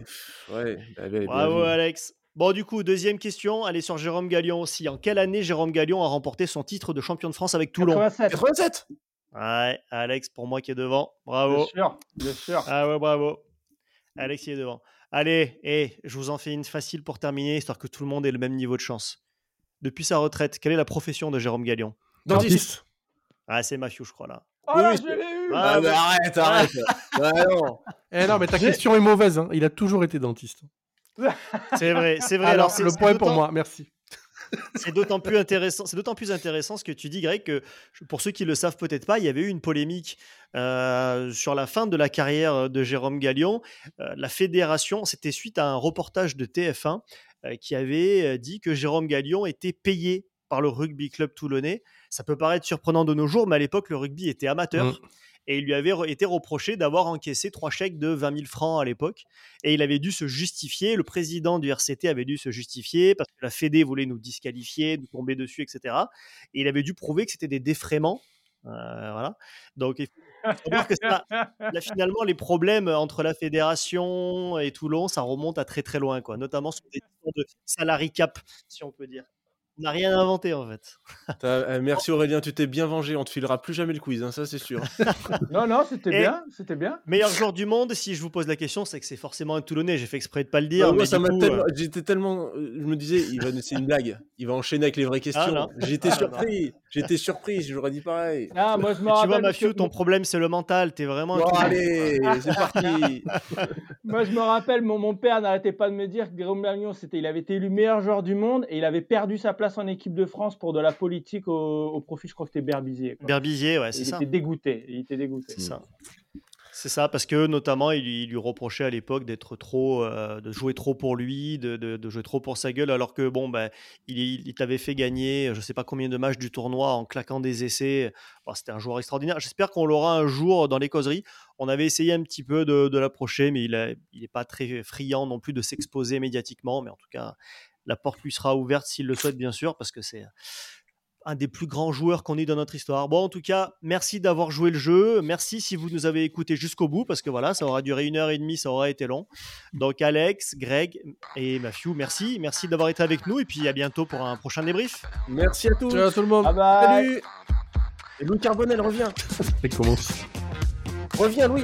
Ouais, bah, bah, Bravo. Alex. Bon, du coup, deuxième question. Elle est sur Jérôme Gallion aussi. En quelle année Jérôme Gallion a remporté son titre de champion de France avec Toulon? 87. 87 Ouais, Alex, pour moi qui est devant. Bien Bravo. sûr, bien sûr. Ah ouais, bravo. Alex il est devant. Allez, et je vous en fais une facile pour terminer, histoire que tout le monde ait le même niveau de chance. Depuis sa retraite, quelle est la profession de Jérôme Gallion Dentiste Ah, c'est Mathieu, je crois, là. Oh Oui, là, je l'ai eu Ah, ouais. arrête, arrête Bah non Eh non, mais ta question est mauvaise. hein. Il a toujours été dentiste. C'est vrai, c'est vrai. Alors, c'est- le point est pour moi. Merci. C'est d'autant plus intéressant. C'est d'autant plus intéressant ce que tu dis, Greg, que pour ceux qui le savent peut-être pas, il y avait eu une polémique euh, sur la fin de la carrière de Jérôme Gallion. Euh, la fédération, c'était suite à un reportage de TF1 euh, qui avait dit que Jérôme Gallion était payé par le rugby club toulonnais. Ça peut paraître surprenant de nos jours, mais à l'époque, le rugby était amateur. Mm. Et il lui avait été reproché d'avoir encaissé trois chèques de 20 000 francs à l'époque. Et il avait dû se justifier. Le président du RCT avait dû se justifier parce que la Fédé voulait nous disqualifier, nous tomber dessus, etc. Et il avait dû prouver que c'était des défraiements. Euh, voilà. Donc, il faut que ça, là, finalement, les problèmes entre la fédération et Toulon, ça remonte à très très loin, quoi. Notamment sur des de salary cap, si on peut dire. On n'a rien inventé en fait. Euh, Merci Aurélien, tu t'es bien vengé, on te filera plus jamais le quiz, hein, ça c'est sûr. Non, non, c'était bien, c'était bien. Meilleur joueur du monde, si je vous pose la question, c'est que c'est forcément un Toulonnais. J'ai fait exprès de pas le dire. moi, mais ça m'a coup, tellement- euh, J'étais tellement. euh, Je me disais, il va... c'est une blague. Il va enchaîner avec les vraies questions. non. J'étais Ah, surpris. J'étais surpris. J'aurais dit pareil. Ah, moi, je me tu vois, Mathieu, que- ton problème, c'est le mental. T'es vraiment. Bon, allez, c'est parti. Moi, je me rappelle, mon, mon père n'arrêtait pas de me dire que Guillaume Magnon, c'était, il avait été élu meilleur joueur du monde et il avait perdu sa place en équipe de France pour de la politique au, au profit, je crois que c'était Berbizier. quoi. Berbizier, ouais, il c'est ça. était dégoûté. Il était dégoûté. C'est ça. C'est ça, parce que notamment, il, lui- il lui reprochait à l'époque d'être trop, euh, de jouer trop pour lui, de, de- de jouer trop pour sa gueule, alors que bon, ben, il, il t'avait fait gagner, je sais pas combien de matchs du tournoi en claquant des essais. Bon, C'était un joueur extraordinaire. J'espère qu'on l'aura un jour dans les causeries. On avait essayé un petit peu de, de l'approcher, mais il n'est il pas très friand non plus de s'exposer médiatiquement. Mais en tout cas, la porte lui sera ouverte s'il le souhaite, bien sûr, parce que c'est un des plus grands joueurs qu'on ait dans notre histoire. Bon, en tout cas, merci d'avoir joué le jeu. Merci si vous nous avez écoutés jusqu'au bout, parce que voilà, ça aura duré une heure et demie, ça aura été long. Donc, Alex, Greg et Mathieu, merci. Merci d'avoir été avec nous, et puis à bientôt pour un prochain débrief. Merci à tous. Ciao tout le monde. Salut. Et Louis Carbonel, reviens. Et commence. Reviens, Louis.